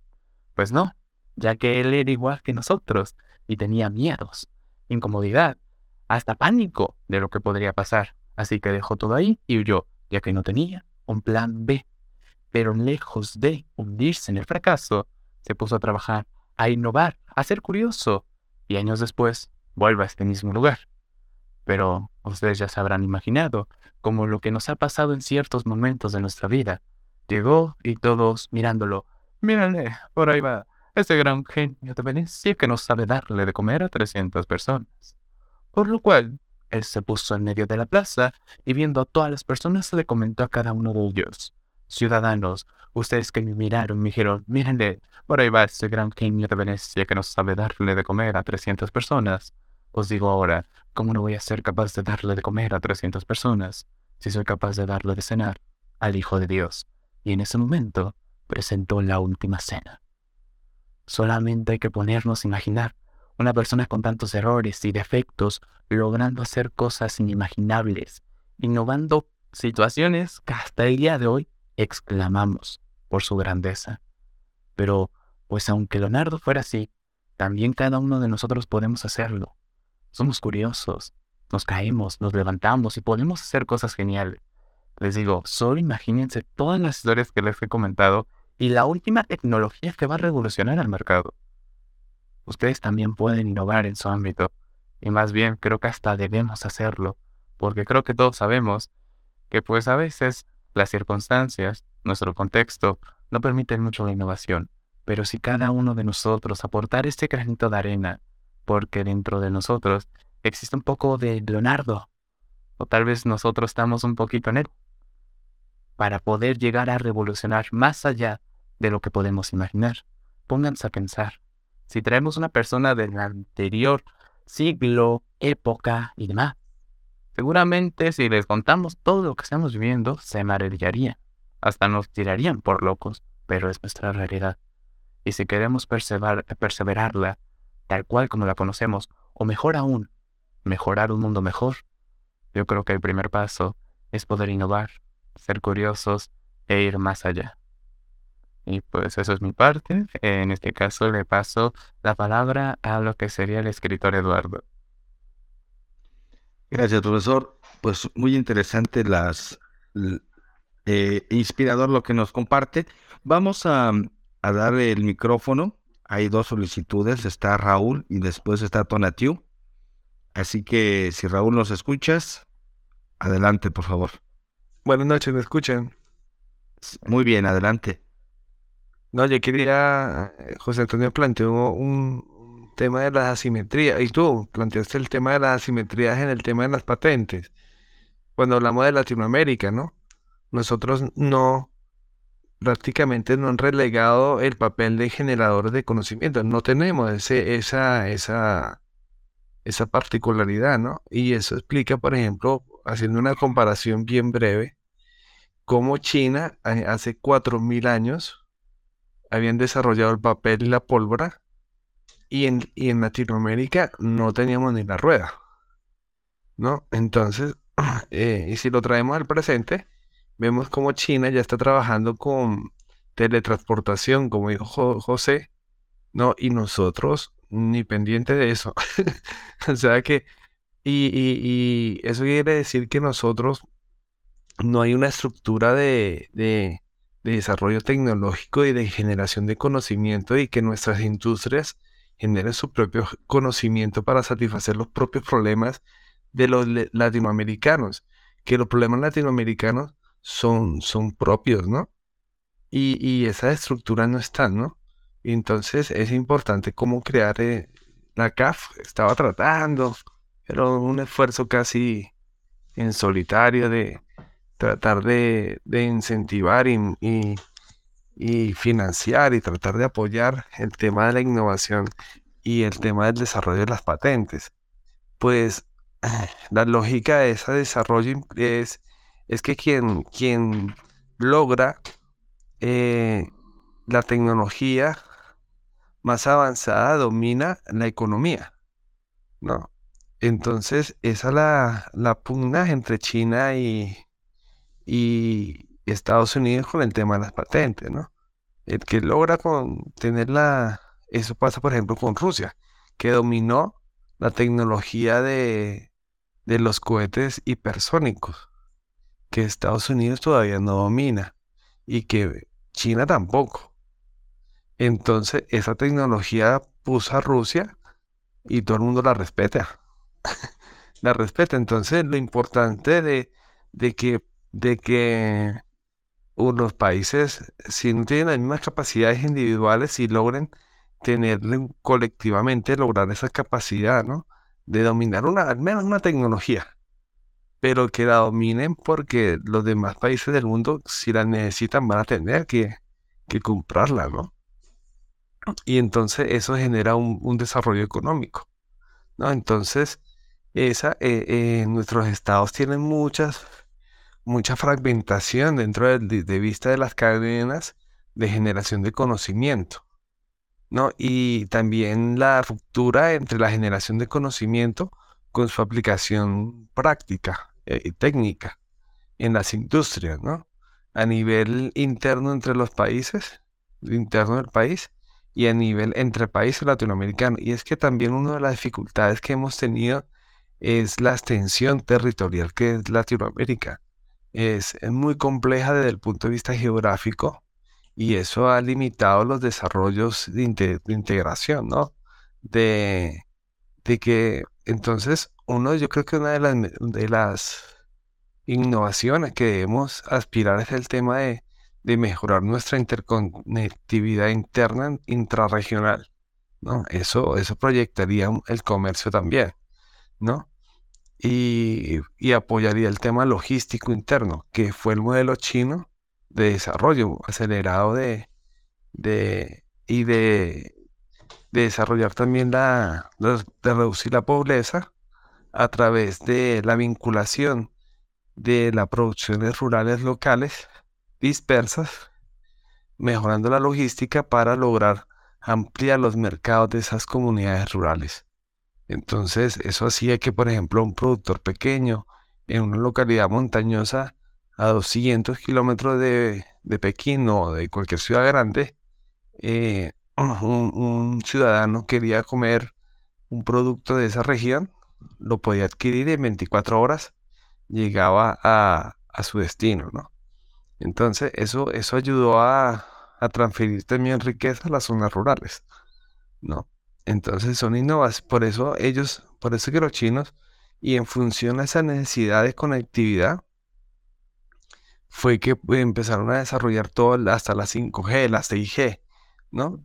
Pues no, ya que él era igual que nosotros y tenía miedos, incomodidad, hasta pánico de lo que podría pasar. Así que dejó todo ahí y huyó, ya que no tenía un plan B. Pero lejos de hundirse en el fracaso, se puso a trabajar, a innovar, a ser curioso, y años después vuelve a este mismo lugar. Pero ustedes ya se habrán imaginado, como lo que nos ha pasado en ciertos momentos de nuestra vida. Llegó y todos mirándolo, mírale, por ahí va, ese gran genio de Venecia que no sabe darle de comer a 300 personas. Por lo cual, él se puso en medio de la plaza y viendo a todas las personas le comentó a cada uno de ellos, Ciudadanos, ustedes que me miraron me dijeron, mírenle, por ahí va ese gran genio de Venecia que no sabe darle de comer a 300 personas. Os digo ahora, ¿cómo no voy a ser capaz de darle de comer a 300 personas si soy capaz de darle de cenar al Hijo de Dios? Y en ese momento presentó la última cena. Solamente hay que ponernos a imaginar una persona con tantos errores y defectos logrando hacer cosas inimaginables, innovando situaciones que hasta el día de hoy exclamamos por su grandeza. Pero, pues aunque Leonardo fuera así, también cada uno de nosotros podemos hacerlo. Somos curiosos, nos caemos, nos levantamos y podemos hacer cosas geniales. Les digo, solo imagínense todas las historias que les he comentado y la última tecnología que va a revolucionar al mercado. Ustedes también pueden innovar en su ámbito, y más bien creo que hasta debemos hacerlo, porque creo que todos sabemos que pues a veces las circunstancias, nuestro contexto, no permiten mucho la innovación, pero si cada uno de nosotros aportar este granito de arena, porque dentro de nosotros existe un poco de Leonardo, o tal vez nosotros estamos un poquito en él, para poder llegar a revolucionar más allá de lo que podemos imaginar. Pónganse a pensar, si traemos una persona del anterior siglo, época y demás, Seguramente si les contamos todo lo que estamos viviendo, se maravillarían. Hasta nos tirarían por locos, pero es nuestra realidad. Y si queremos perseverarla, tal cual como la conocemos, o mejor aún, mejorar un mundo mejor, yo creo que el primer paso es poder innovar, ser curiosos e ir más allá. Y pues eso es mi parte. En este caso le paso la palabra a lo que sería el escritor Eduardo. Gracias, profesor. Pues muy interesante las eh, inspirador lo que nos comparte. Vamos a, a dar el micrófono. Hay dos solicitudes, está Raúl y después está Tonatiu. Así que si Raúl nos escuchas, adelante, por favor. Buenas noches, ¿me escuchan? Muy bien, adelante. No, yo quería, eh, José Antonio planteó un, tema de las asimetrías, y tú planteaste el tema de las asimetrías en el tema de las patentes, cuando hablamos de Latinoamérica, ¿no? Nosotros no, prácticamente no han relegado el papel de generadores de conocimiento, no tenemos ese, esa, esa, esa particularidad, ¿no? Y eso explica, por ejemplo, haciendo una comparación bien breve, cómo China hace 4.000 años habían desarrollado el papel y la pólvora y en, en Latinoamérica no teníamos ni la rueda, ¿no? Entonces, [CLEARS THROAT] eh, y si lo traemos al presente, vemos como China ya está trabajando con teletransportación, como dijo José, ¿no? Y nosotros ni pendiente de eso. [LAUGHS] o sea que, y, y, eso quiere decir que nosotros no hay una estructura de, de desarrollo tecnológico y de generación de conocimiento y que nuestras industrias generen su propio conocimiento para satisfacer los propios problemas de los latinoamericanos, que los problemas latinoamericanos son, son propios, ¿no? Y, y esa estructura no está, ¿no? entonces es importante cómo crear eh, la CAF, estaba tratando, pero un esfuerzo casi en solitario de tratar de, incentivar y, y financiar y tratar de apoyar el tema de la innovación y el tema del desarrollo de las patentes. Pues [CLEARS THROAT] la lógica de ese desarrollo es, es que quien, quien logra eh, la tecnología más avanzada domina la economía, ¿no? Entonces, esa la, la pugna entre China y, y, Estados Unidos con el tema de las patentes, ¿no? El que logra con tener la... Eso pasa, por ejemplo, con Rusia, que dominó la tecnología de, de los cohetes hipersónicos, que Estados Unidos todavía no domina y que China tampoco. Entonces, esa tecnología puso a Rusia y todo el mundo la respeta. [LAUGHS] la respeta. Entonces, lo importante de, de que, de que los países, si no tienen las mismas capacidades individuales, si logren tener colectivamente, lograr esa capacidad, ¿no? de dominar una, al menos una tecnología, pero que la dominen porque los demás países del mundo, si la necesitan, van a tener que, que comprarla, ¿no? Y entonces eso genera un, desarrollo económico, ¿no? Entonces, esa, eh, eh, nuestros estados tienen muchas, mucha fragmentación dentro de, de vista de las cadenas de generación de conocimiento. ¿no? Y también la ruptura entre la generación de conocimiento con su aplicación práctica eh, y técnica en las industrias, ¿no? A nivel interno entre los países, interno del país, y a nivel entre países latinoamericanos. Y es que también una de las dificultades que hemos tenido es la extensión territorial que es Latinoamérica. Es, muy compleja desde el punto de vista geográfico, y eso ha limitado los desarrollos de, integración, ¿no? De, de, que entonces uno, yo creo que una de las, de las innovaciones que debemos aspirar es el tema de, de mejorar nuestra interconectividad interna intrarregional, ¿no? Eso, eso proyectaría el comercio también, ¿no? Y, y apoyaría el tema logístico interno, que fue el modelo chino de desarrollo acelerado de, de y de, desarrollar también la, de, reducir la pobreza a través de la vinculación de las producciones rurales locales dispersas, mejorando la logística para lograr ampliar los mercados de esas comunidades rurales. Entonces, eso hacía que, por ejemplo, un productor pequeño en una localidad montañosa a 200 kilómetros de, Pekín o de cualquier ciudad grande, eh, un, ciudadano quería comer un producto de esa región, lo podía adquirir en 24 horas, llegaba a, su destino, ¿no? Entonces, eso, eso ayudó a, a, transferir también riqueza a las zonas rurales, ¿no? Entonces son innovaciones, por eso ellos, por eso que los chinos, y en función a esa necesidad de conectividad, fue que empezaron a desarrollar todo hasta la 5G, la 6G, ¿no?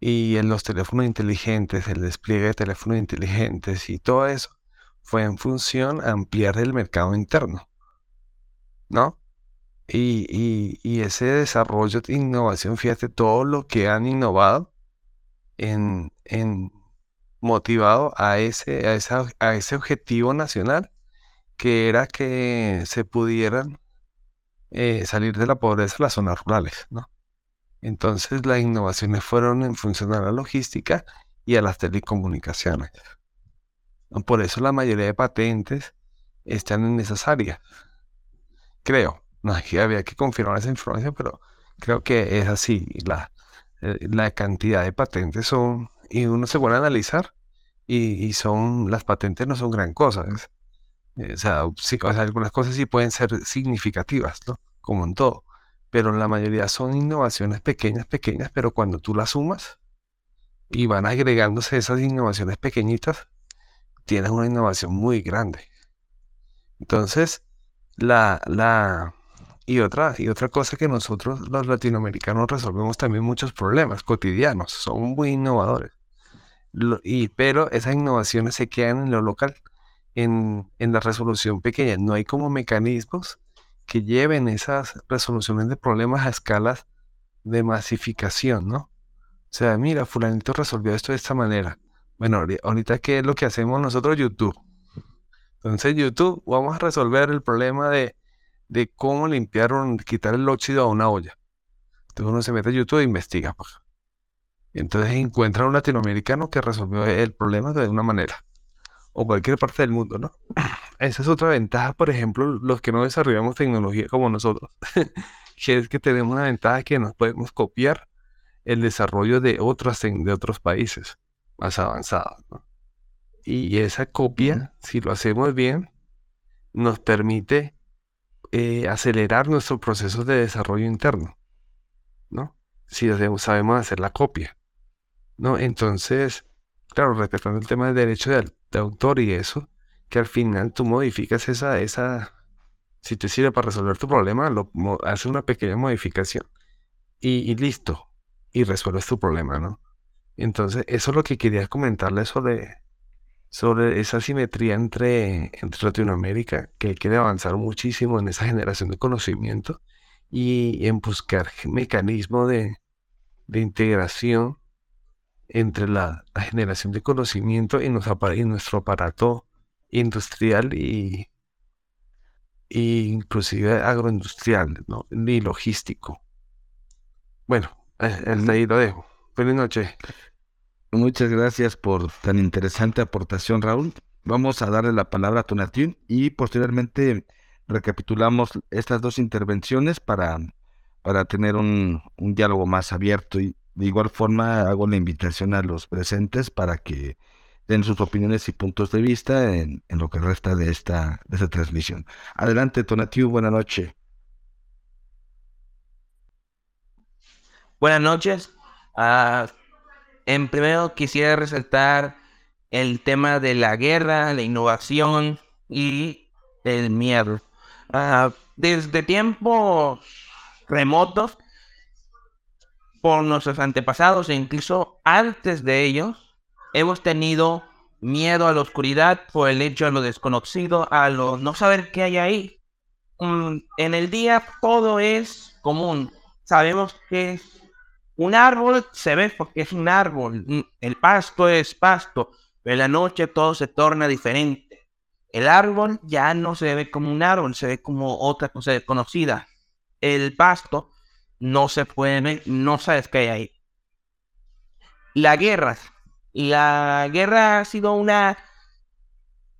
Y en los teléfonos inteligentes, el despliegue de teléfonos inteligentes y todo eso fue en función a ampliar el mercado interno, ¿no? Y, ese desarrollo de innovación, fíjate todo lo que han innovado en, motivado a ese, a, a ese objetivo nacional que era que se pudieran eh, salir de la pobreza las zonas rurales, ¿no? Entonces las innovaciones fueron en función a la logística y a las telecomunicaciones. Por eso la mayoría de patentes están en esas áreas. Creo. No, había que confirmar esa información, pero creo que es así. La, eh, la cantidad de patentes son, y uno se puede analizar, y, son, las patentes no son gran cosa. Eh, o, sea, algunas cosas sí pueden ser significativas, ¿no? Como en todo. Pero la mayoría son innovaciones pequeñas, pequeñas, pero cuando tú las sumas y van agregándose esas innovaciones pequeñitas, tienes una innovación muy grande. Entonces, la, la, y otra, y otra cosa que nosotros los latinoamericanos resolvemos también muchos problemas cotidianos, son muy innovadores. y, pero esas innovaciones se quedan en lo local en, la resolución pequeña. No hay como mecanismos que lleven esas resoluciones de problemas a escalas de masificación, ¿no? O sea, mira, fulanito resolvió esto de esta manera. Bueno, ahorita qué es lo que hacemos nosotros YouTube. Entonces YouTube, vamos a resolver el problema de, cómo limpiar o quitar el óxido a una olla. Entonces uno se mete a YouTube e investiga. Pues. Entonces encuentra un latinoamericano que resolvió el problema de una manera o cualquier parte del mundo, ¿no? Esa es otra ventaja, por ejemplo, los que no desarrollamos tecnología como nosotros, [LAUGHS] que es que tenemos una ventaja que nos podemos copiar el desarrollo de otros, de otros países más avanzados, ¿no? Y esa copia, si lo hacemos bien, nos permite eh, acelerar nuestros procesos de desarrollo interno, ¿no? Si sabemos hacer la copia, ¿no? Entonces, claro, respetando el tema del derecho de, de autor y eso, que al final tú modificas esa, esa, si te sirve para resolver tu problema, lo, haces una pequeña modificación y, listo, y resuelves tu problema, ¿no? Entonces, eso es lo que quería comentarle sobre, sobre esa simetría entre, entre Latinoamérica, que quiere avanzar muchísimo en esa generación de conocimiento y en buscar mecanismos de, de integración entre la, generación de conocimiento y, nuestro aparato industrial y, inclusive agroindustrial ¿no? y logístico. Bueno, el ahí lo dejo. Buenas noches. Muchas gracias por tan interesante aportación, Raúl. Vamos a darle la palabra a Tonatiu y posteriormente recapitulamos estas dos intervenciones para, para tener un, un diálogo más abierto y de igual forma hago la invitación a los presentes para que den sus opiniones y puntos de vista en, lo que resta de esta, de esta transmisión. Adelante, Tonatiu, buena noche. Buenas noches. Uh, en primero quisiera resaltar el tema de la guerra, la innovación y el miedo. Ah, desde tiempos remotos, por nuestros antepasados e incluso antes de ellos, hemos tenido miedo a la oscuridad por el hecho de lo desconocido, a lo no saber qué hay ahí. Mm, en el día todo es común. Sabemos que un árbol se ve porque es un árbol, mm, el pasto es pasto, pero en la noche todo se torna diferente. El árbol ya no se ve como un árbol, se ve como otra cosa desconocida. El pasto no se puede ver, no sabes qué hay ahí. La guerra. La guerra ha sido una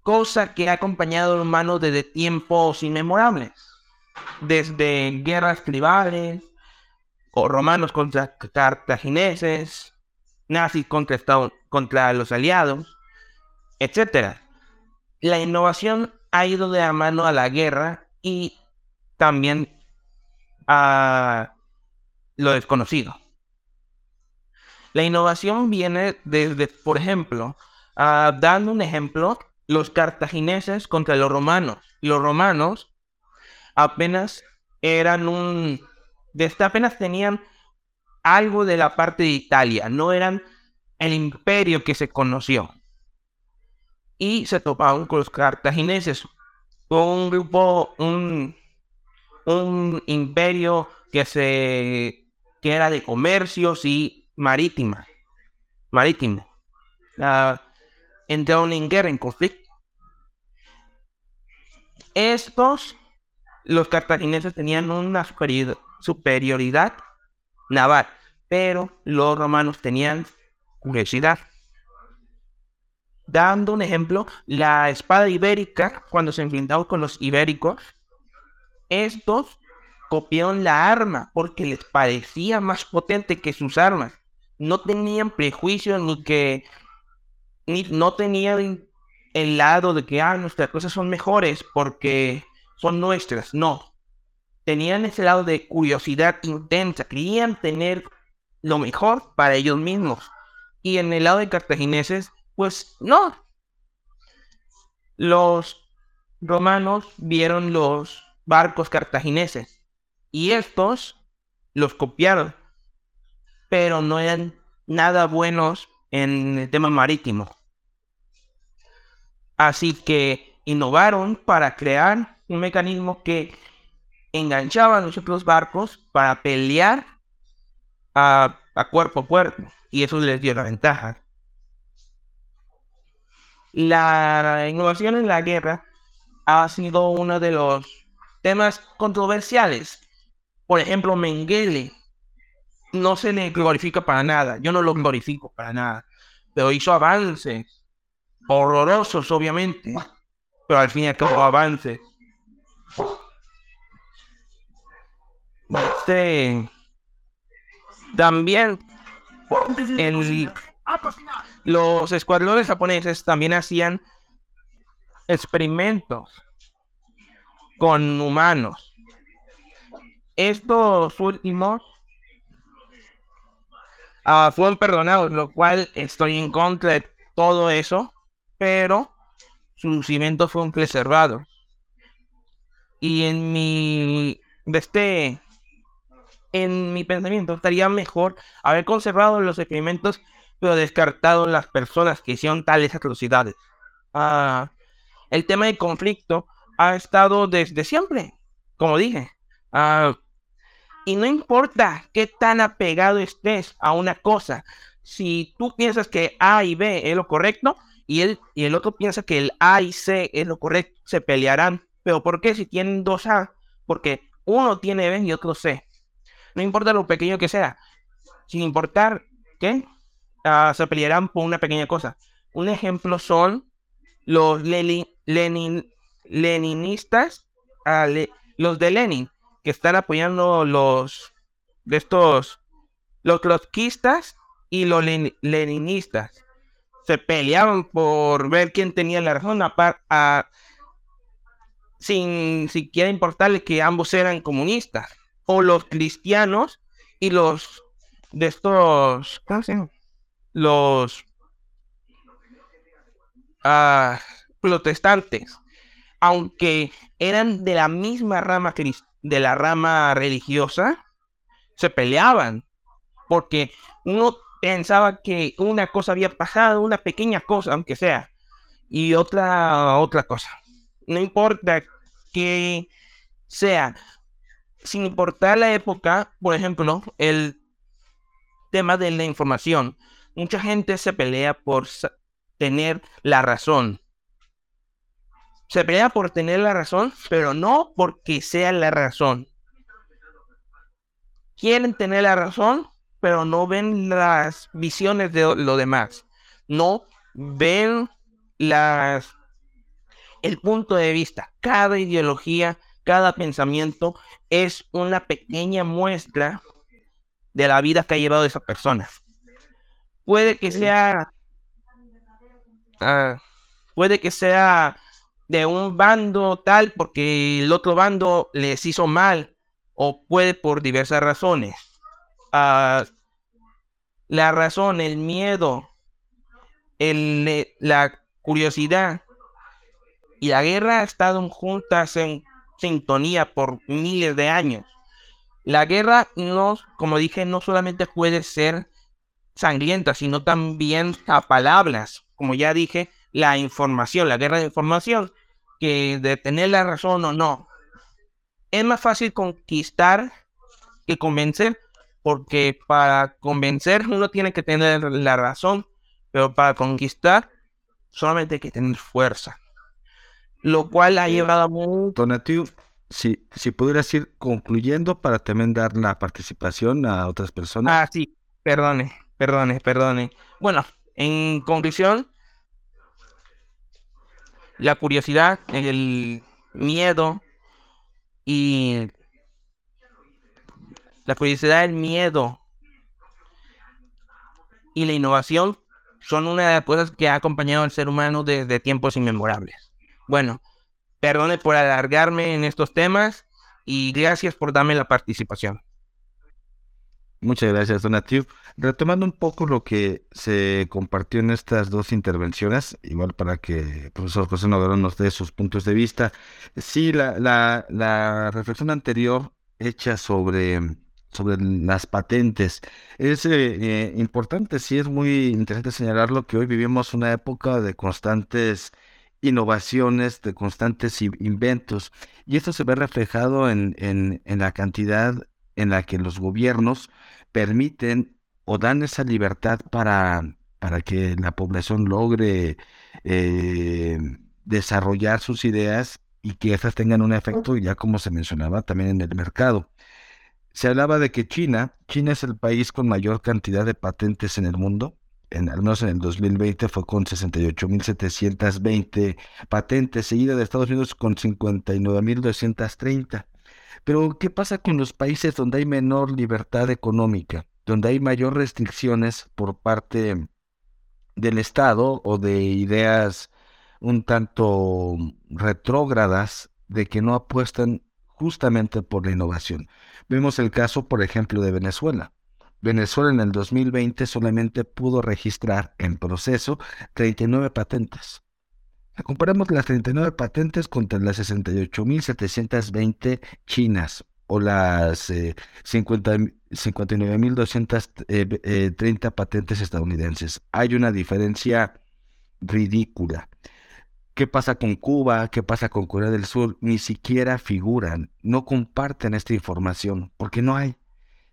cosa que ha acompañado a humanos desde tiempos inmemorables. Desde guerras tribales, romanos contra cartagineses, nazis contra, contra los aliados, etc. La innovación ha ido de la mano a la guerra y también a lo desconocido. La innovación viene desde, por ejemplo, dando un ejemplo, los cartagineses contra los romanos. Los romanos apenas eran un desde apenas tenían algo de la parte de Italia, no eran el imperio que se conoció. Y se topaban con los cartagineses, un grupo, un, un imperio que se que era de comercios y marítima, marítimo. Uh, entraron en guerra, en conflicto. Estos, los cartagineses tenían una superioridad, naval, pero los romanos tenían curiosidad. Dando un ejemplo, la espada ibérica, cuando se enfrentaron con los ibéricos, estos copiaron la arma porque les parecía más potente que sus armas. No tenían prejuicios ni que ni, no tenían el lado de que ah, nuestras cosas son mejores porque son nuestras. No, tenían ese lado de curiosidad intensa, querían tener lo mejor para ellos mismos. Y en el lado de cartagineses, pues no. Los romanos vieron los barcos cartagineses y estos los copiaron, pero no eran nada buenos en el tema marítimo. Así que innovaron para crear un mecanismo que enganchaban los otros barcos para pelear a, cuerpo a cuerpo y eso les dio la ventaja. La innovación en la guerra ha sido uno de los temas controversiales. Por ejemplo, Mengele no se le glorifica para nada. Yo no lo glorifico para nada. Pero hizo avances horrorosos, obviamente. Pero al fin y al cabo avances. Este, también los escuadrones japoneses también hacían experimentos con humanos. Estos últimos uh, fueron perdonados, lo cual estoy en contra de todo eso, pero sus cimientos fueron preservados. Y en mi este en mi pensamiento, estaría mejor haber conservado los experimentos, pero descartado las personas que hicieron tales atrocidades. Ah, el tema del conflicto ha estado desde siempre, como dije. Ah, y no importa qué tan apegado estés a una cosa, si tú piensas que A y B es lo correcto y el, y el otro piensa que el A y C es lo correcto, se pelearán. ¿Pero por qué si tienen dos A? Porque uno tiene B y otro C. No importa lo pequeño que sea, sin importar qué, ah, se pelearán por una pequeña cosa. Un ejemplo son los Lenin, leninistas, ah, los de Lenin, que están apoyando los de estos, los trotskistas y los leninistas. Se peleaban por ver quién tenía la razón, a, sin siquiera importarle que ambos eran comunistas. O los cristianos y los de estos, Los uh, protestantes, aunque eran de la misma rama de la rama religiosa, se peleaban porque uno pensaba que una cosa había pasado, una pequeña cosa, aunque sea, y otra otra cosa. No importa que sea, sin importar la época, por ejemplo, el tema de la información. Mucha gente se pelea por tener la razón. Se pelea por tener la razón, pero no porque sea la razón. Quieren tener la razón, pero no ven las visiones de lo demás. No ven las el punto de vista. Cada ideología, cada pensamiento es una pequeña muestra de la vida que ha llevado esa persona. Puede que sea Ah, puede que sea de un bando tal porque el otro bando les hizo mal o puede por diversas razones. Ah, la razón, el miedo, el, la curiosidad y la guerra han estado juntas en sintonía por miles de años. La guerra, no, como dije, no solamente puede ser sangrienta, sino también a palabras como ya dije, la información, la guerra de información, que de tener la razón o no. Es más fácil conquistar que convencer, porque para convencer uno tiene que tener la razón, pero para conquistar solamente hay que tener fuerza. Lo cual ha llevado a mucho... si, si pudieras ir concluyendo para también dar la participación a otras personas. Ah, sí, perdone, perdone, perdone. Bueno, en conclusión, la curiosidad, el miedo y la curiosidad, el miedo y la innovación son una de las cosas que ha acompañado al ser humano desde tiempos inmemorables. Bueno, perdone por alargarme en estos temas y gracias por darme la participación. Muchas gracias, Donatio. Retomando un poco lo que se compartió en estas dos intervenciones, igual para que el profesor José Noguera nos dé sus puntos de vista. Sí, la, la, la reflexión anterior hecha sobre, sobre las patentes es eh, importante, sí es muy interesante señalarlo que hoy vivimos una época de constantes innovaciones, de constantes inventos, y esto se ve reflejado en, en, en la cantidad en la que los gobiernos permiten o dan esa libertad para, para que la población logre eh, desarrollar sus ideas y que estas tengan un efecto, ya como se mencionaba, también en el mercado. Se hablaba de que China, China es el país con mayor cantidad de patentes en el mundo, en, al menos en el 2020 fue con 68.720 patentes, seguida de Estados Unidos con 59.230. Pero, ¿qué pasa con los países donde hay menor libertad económica, donde hay mayor restricciones por parte del Estado o de ideas un tanto retrógradas de que no apuestan justamente por la innovación? Vemos el caso, por ejemplo, de Venezuela. Venezuela en el 2020 solamente pudo registrar en proceso 39 patentes. Comparamos las 39 patentes contra las 68.720 chinas o las 59.230 eh, eh, patentes estadounidenses. Hay una diferencia ridícula. ¿Qué pasa con Cuba? ¿Qué pasa con Corea del Sur? Ni siquiera figuran, no comparten esta información, porque no hay.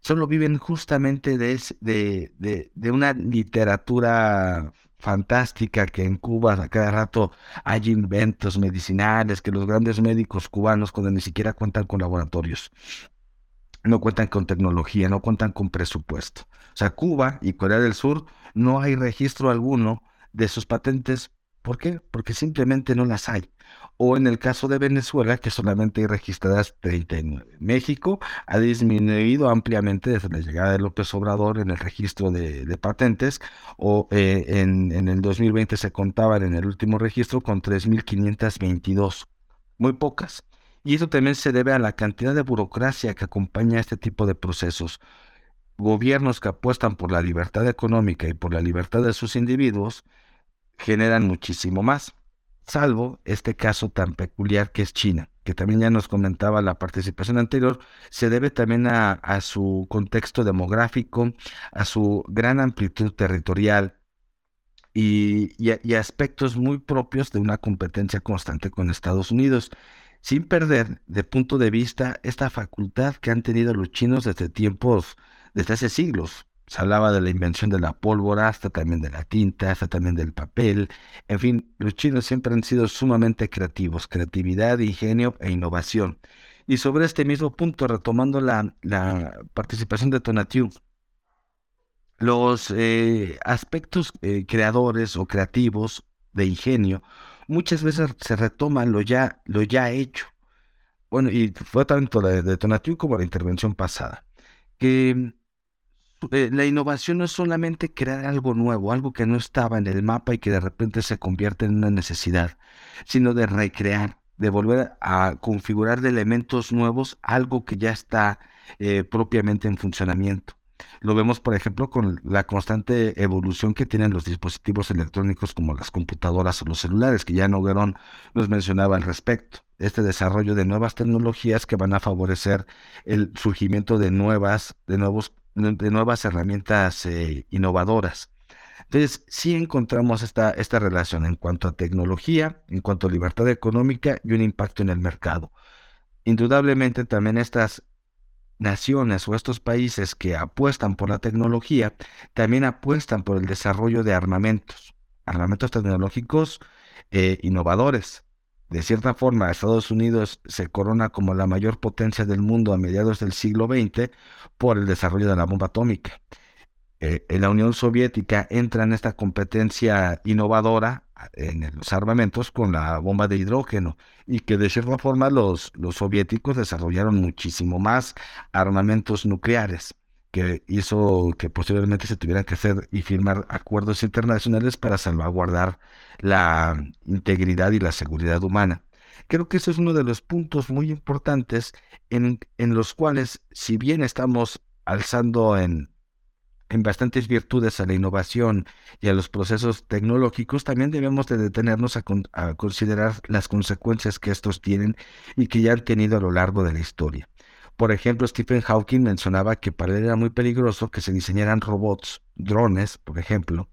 Solo viven justamente de, de, de, una literatura fantástica que en Cuba a cada rato hay inventos medicinales, que los grandes médicos cubanos cuando ni siquiera cuentan con laboratorios, no cuentan con tecnología, no cuentan con presupuesto. O sea, Cuba y Corea del Sur no hay registro alguno de sus patentes ¿Por qué? Porque simplemente no las hay. O en el caso de Venezuela, que solamente hay registradas 39. México ha disminuido ampliamente desde la llegada de López Obrador en el registro de, patentes, o eh, en, en, el 2020 se contaban en el último registro con 3.522. Muy pocas. Y eso también se debe a la cantidad de burocracia que acompaña este tipo de procesos. Gobiernos que apuestan por la libertad económica y por la libertad de sus individuos, generan muchísimo más, salvo este caso tan peculiar que es China, que también ya nos comentaba la participación anterior, se debe también a, su contexto demográfico, a su gran amplitud territorial y, y, aspectos muy propios de una competencia constante con Estados Unidos. Sin perder de punto de vista esta facultad que han tenido los chinos desde tiempos, desde hace siglos, se hablaba de la invención de la pólvora, hasta también de la tinta, hasta también del papel. En fin, los chinos siempre han sido sumamente creativos, creatividad, ingenio e innovación. Y sobre este mismo punto, retomando la, participación de Tonatiu, los eh, aspectos eh, creadores o creativos de ingenio muchas veces se retoman lo ya, lo ya hecho. Bueno, y fue tanto la de Tonatiu como la intervención pasada, que la innovación no es solamente crear algo nuevo, algo que no estaba en el mapa y que de repente se convierte en una necesidad, sino de recrear, de volver a configurar de elementos nuevos algo que ya está eh, propiamente en funcionamiento. Lo vemos, por ejemplo, con la constante evolución que tienen los dispositivos electrónicos como las computadoras o los celulares, que ya Noguerón nos mencionaba al respecto. Este desarrollo de nuevas tecnologías que van a favorecer el surgimiento de nuevas, de nuevos de nuevas herramientas eh, innovadoras. Entonces, sí encontramos esta, esta relación en cuanto a tecnología, en cuanto a libertad económica y un impacto en el mercado. Indudablemente también estas naciones o estos países que apuestan por la tecnología, también apuestan por el desarrollo de armamentos, armamentos tecnológicos eh, innovadores. De cierta forma, Estados Unidos se corona como la mayor potencia del mundo a mediados del siglo XX por el desarrollo de la bomba atómica. Eh, en la Unión Soviética entra en esta competencia innovadora en los armamentos con la bomba de hidrógeno y que de cierta forma los, los soviéticos desarrollaron muchísimo más armamentos nucleares que hizo que posteriormente se tuvieran que hacer y firmar acuerdos internacionales para salvaguardar la integridad y la seguridad humana. Creo que eso es uno de los puntos muy importantes en, en los cuales, si bien estamos alzando en, en bastantes virtudes a la innovación y a los procesos tecnológicos, también debemos de detenernos a, a, considerar las consecuencias que estos tienen y que ya han tenido a lo largo de la historia. Por ejemplo, Stephen Hawking mencionaba que para él era muy peligroso que se diseñaran robots, drones, por ejemplo,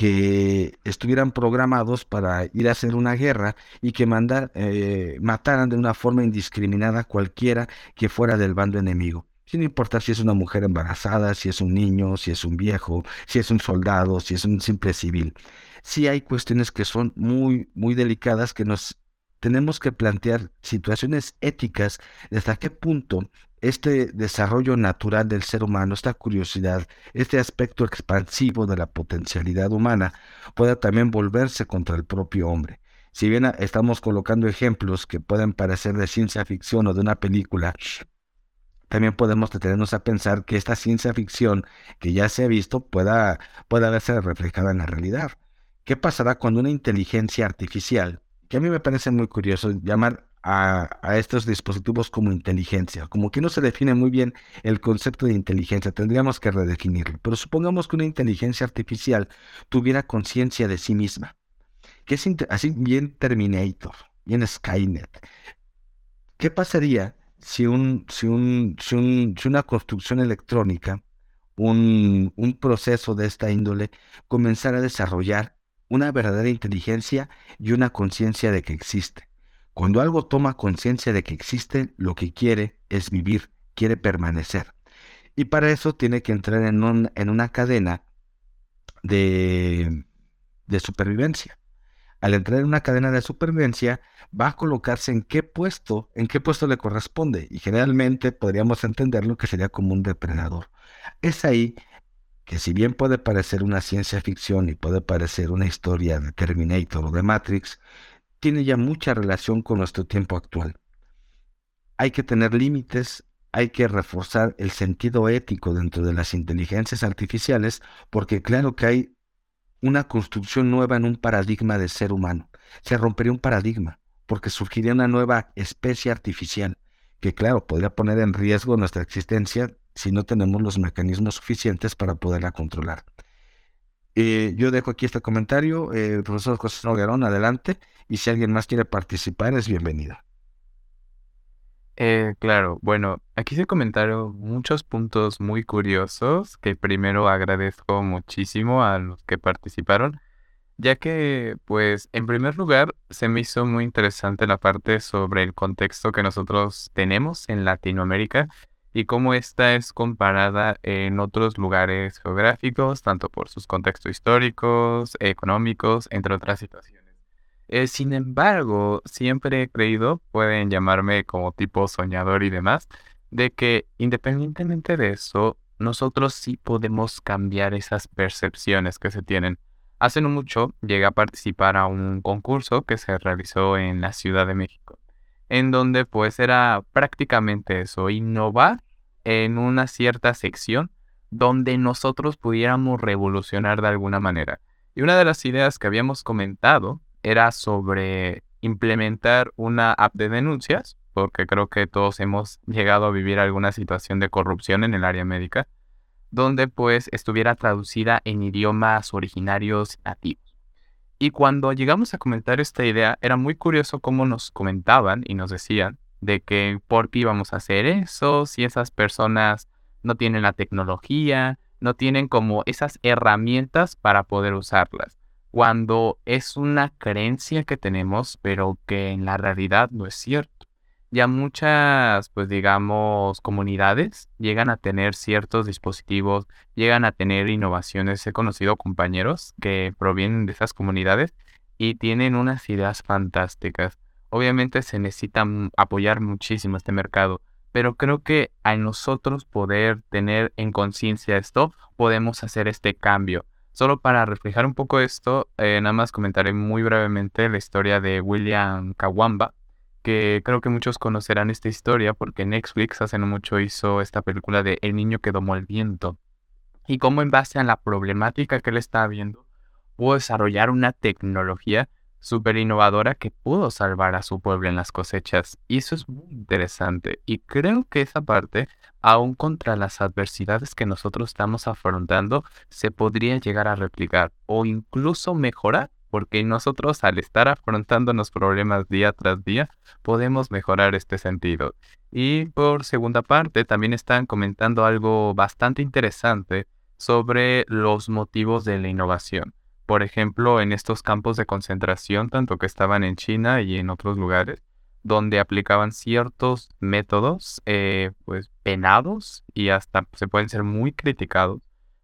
que estuvieran programados para ir a hacer una guerra y que mandar, eh, mataran de una forma indiscriminada cualquiera que fuera del bando enemigo. Sin importar si es una mujer embarazada, si es un niño, si es un viejo, si es un soldado, si es un simple civil. Sí hay cuestiones que son muy, muy delicadas que nos tenemos que plantear situaciones éticas de hasta qué punto este desarrollo natural del ser humano, esta curiosidad, este aspecto expansivo de la potencialidad humana pueda también volverse contra el propio hombre. Si bien estamos colocando ejemplos que pueden parecer de ciencia ficción o de una película, también podemos detenernos a pensar que esta ciencia ficción que ya se ha visto pueda, pueda verse reflejada en la realidad. ¿Qué pasará cuando una inteligencia artificial que a mí me parece muy curioso llamar a, estos dispositivos como inteligencia, como que no se define muy bien el concepto de inteligencia, tendríamos que redefinirlo, pero supongamos que una inteligencia artificial tuviera conciencia de sí misma, que es así bien Terminator, bien Skynet. ¿Qué pasaría si, un, si, un, si, una construcción electrónica, un, un proceso de esta índole, comenzara a desarrollar una verdadera inteligencia y una conciencia de que existe. Cuando algo toma conciencia de que existe, lo que quiere es vivir, quiere permanecer. Y para eso tiene que entrar en, en una cadena de, de supervivencia. Al entrar en una cadena de supervivencia, va a colocarse en qué puesto, en qué puesto le corresponde. Y generalmente podríamos entenderlo que sería como un depredador. Es ahí que si bien puede parecer una ciencia ficción y puede parecer una historia de Terminator o de Matrix, tiene ya mucha relación con nuestro tiempo actual. Hay que tener límites, hay que reforzar el sentido ético dentro de las inteligencias artificiales, porque claro que hay una construcción nueva en un paradigma de ser humano. Se rompería un paradigma, porque surgiría una nueva especie artificial, que claro, podría poner en riesgo nuestra existencia si no tenemos los mecanismos suficientes para poderla controlar. Eh, yo dejo aquí este comentario, eh, profesor José Noguerón, adelante, y si alguien más quiere participar, es bienvenido. Eh, claro, bueno, aquí se comentaron muchos puntos muy curiosos que primero agradezco muchísimo a los que participaron, ya que, pues, en primer lugar, se me hizo muy interesante la parte sobre el contexto que nosotros tenemos en Latinoamérica y cómo esta es comparada en otros lugares geográficos, tanto por sus contextos históricos, económicos, entre otras situaciones. Eh, sin embargo, siempre he creído, pueden llamarme como tipo soñador y demás, de que independientemente de eso, nosotros sí podemos cambiar esas percepciones que se tienen. Hace no mucho llegué a participar a un concurso que se realizó en la Ciudad de México en donde pues era prácticamente eso, innovar en una cierta sección donde nosotros pudiéramos revolucionar de alguna manera. Y una de las ideas que habíamos comentado era sobre implementar una app de denuncias, porque creo que todos hemos llegado a vivir alguna situación de corrupción en el área médica, donde pues estuviera traducida en idiomas originarios nativos. Y cuando llegamos a comentar esta idea, era muy curioso cómo nos comentaban y nos decían de que por qué íbamos a hacer eso, si esas personas no tienen la tecnología, no tienen como esas herramientas para poder usarlas. Cuando es una creencia que tenemos, pero que en la realidad no es cierto ya muchas, pues digamos, comunidades llegan a tener ciertos dispositivos, llegan a tener innovaciones. He conocido compañeros que provienen de esas comunidades y tienen unas ideas fantásticas. Obviamente se necesita apoyar muchísimo este mercado, pero creo que a nosotros poder tener en conciencia esto, podemos hacer este cambio. Solo para reflejar un poco esto, eh, nada más comentaré muy brevemente la historia de William Kawamba, que creo que muchos conocerán esta historia porque Netflix hace no mucho hizo esta película de El niño que domó el viento. Y cómo en base a la problemática que él estaba viendo, pudo desarrollar una tecnología súper innovadora que pudo salvar a su pueblo en las cosechas. Y eso es muy interesante. Y creo que esa parte, aún contra las adversidades que nosotros estamos afrontando, se podría llegar a replicar o incluso mejorar porque nosotros al estar afrontando los problemas día tras día, podemos mejorar este sentido. Y por segunda parte, también están comentando algo bastante interesante sobre los motivos de la innovación. Por ejemplo, en estos campos de concentración, tanto que estaban en China y en otros lugares, donde aplicaban ciertos métodos, eh, pues penados y hasta se pueden ser muy criticados,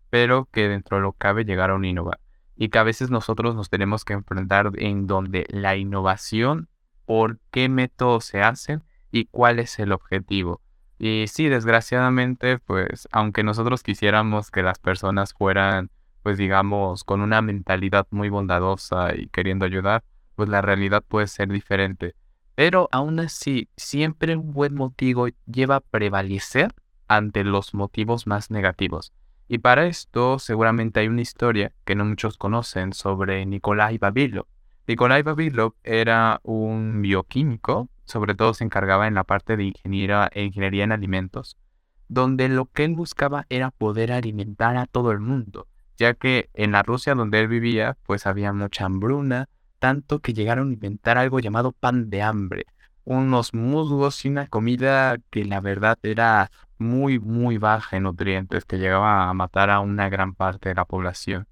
pero que dentro de lo cabe llegaron a innovar y que a veces nosotros nos tenemos que enfrentar en donde la innovación, por qué método se hacen y cuál es el objetivo. Y sí, desgraciadamente, pues aunque nosotros quisiéramos que las personas fueran, pues digamos, con una mentalidad muy bondadosa y queriendo ayudar, pues la realidad puede ser diferente. Pero aún así, siempre un buen motivo lleva a prevalecer ante los motivos más negativos. Y para esto seguramente hay una historia que no muchos conocen sobre Nikolai Vavilov. Nikolai Vavilov era un bioquímico, sobre todo se encargaba en la parte de ingeniería, ingeniería en alimentos, donde lo que él buscaba era poder alimentar a todo el mundo, ya que en la Rusia donde él vivía pues había mucha hambruna, tanto que llegaron a inventar algo llamado pan de hambre, unos musgos y una comida que la verdad era muy, muy baja en nutrientes, que llegaba a matar a una gran parte de la población.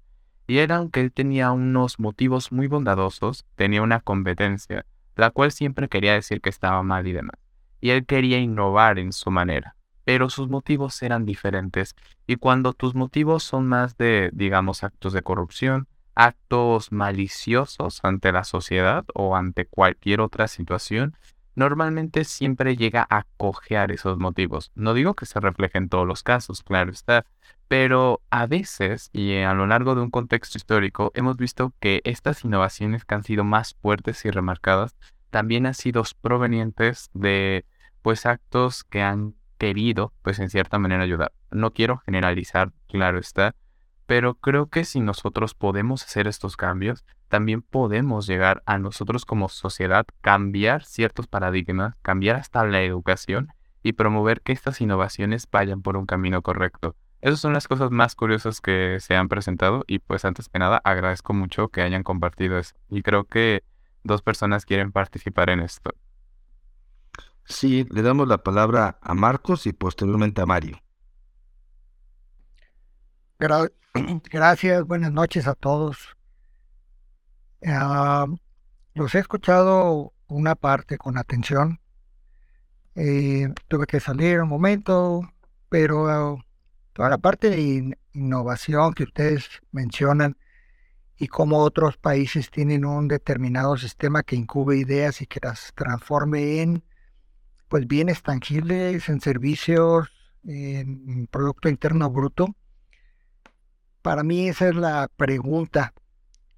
Y era que él tenía unos motivos muy bondadosos, tenía una competencia, la cual siempre quería decir que estaba mal y demás. Y él quería innovar en su manera, pero sus motivos eran diferentes. Y cuando tus motivos son más de, digamos, actos de corrupción, actos maliciosos ante la sociedad o ante cualquier otra situación, normalmente siempre llega a cojear esos motivos. No digo que se refleje en todos los casos, claro está, pero a veces y a lo largo de un contexto histórico hemos visto que estas innovaciones que han sido más fuertes y remarcadas también han sido provenientes de pues actos que han querido pues en cierta manera ayudar. No quiero generalizar, claro está, pero creo que si nosotros podemos hacer estos cambios, también podemos llegar a nosotros como sociedad, cambiar ciertos paradigmas, cambiar hasta la educación y promover que estas innovaciones vayan por un camino correcto. Esas son las cosas más curiosas que se han presentado y pues antes que nada agradezco mucho que hayan compartido eso. Y creo que dos personas quieren participar en esto. Sí, le damos la palabra a Marcos y posteriormente a Mario. [CLEARS THROAT] Gracias, buenas noches a todos. Los he escuchado una parte con atención. Eh, tuve que salir un momento, pero toda la parte de innovación que ustedes mencionan y cómo otros países tienen un determinado sistema que incube ideas y que las transforme en pues bienes tangibles, en servicios, en Producto Interno Bruto para mí esa es la pregunta.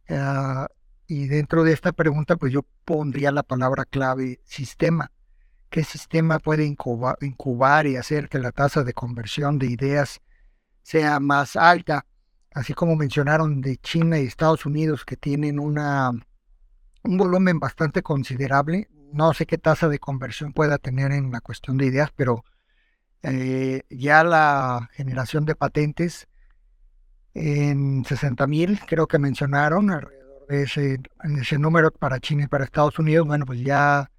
Ah, y dentro de esta pregunta, pues yo pondría la palabra clave sistema. ¿Qué sistema puede incubar, y hacer que la tasa de conversión de ideas sea más alta? Así como mencionaron de China y Estados Unidos que tienen una, un volumen bastante considerable. No sé qué tasa de conversión pueda tener en la cuestión de ideas, pero eh, ya la generación de patentes en 60 mil, creo que mencionaron, alrededor de ese, número para China y para Estados Unidos, bueno, pues ya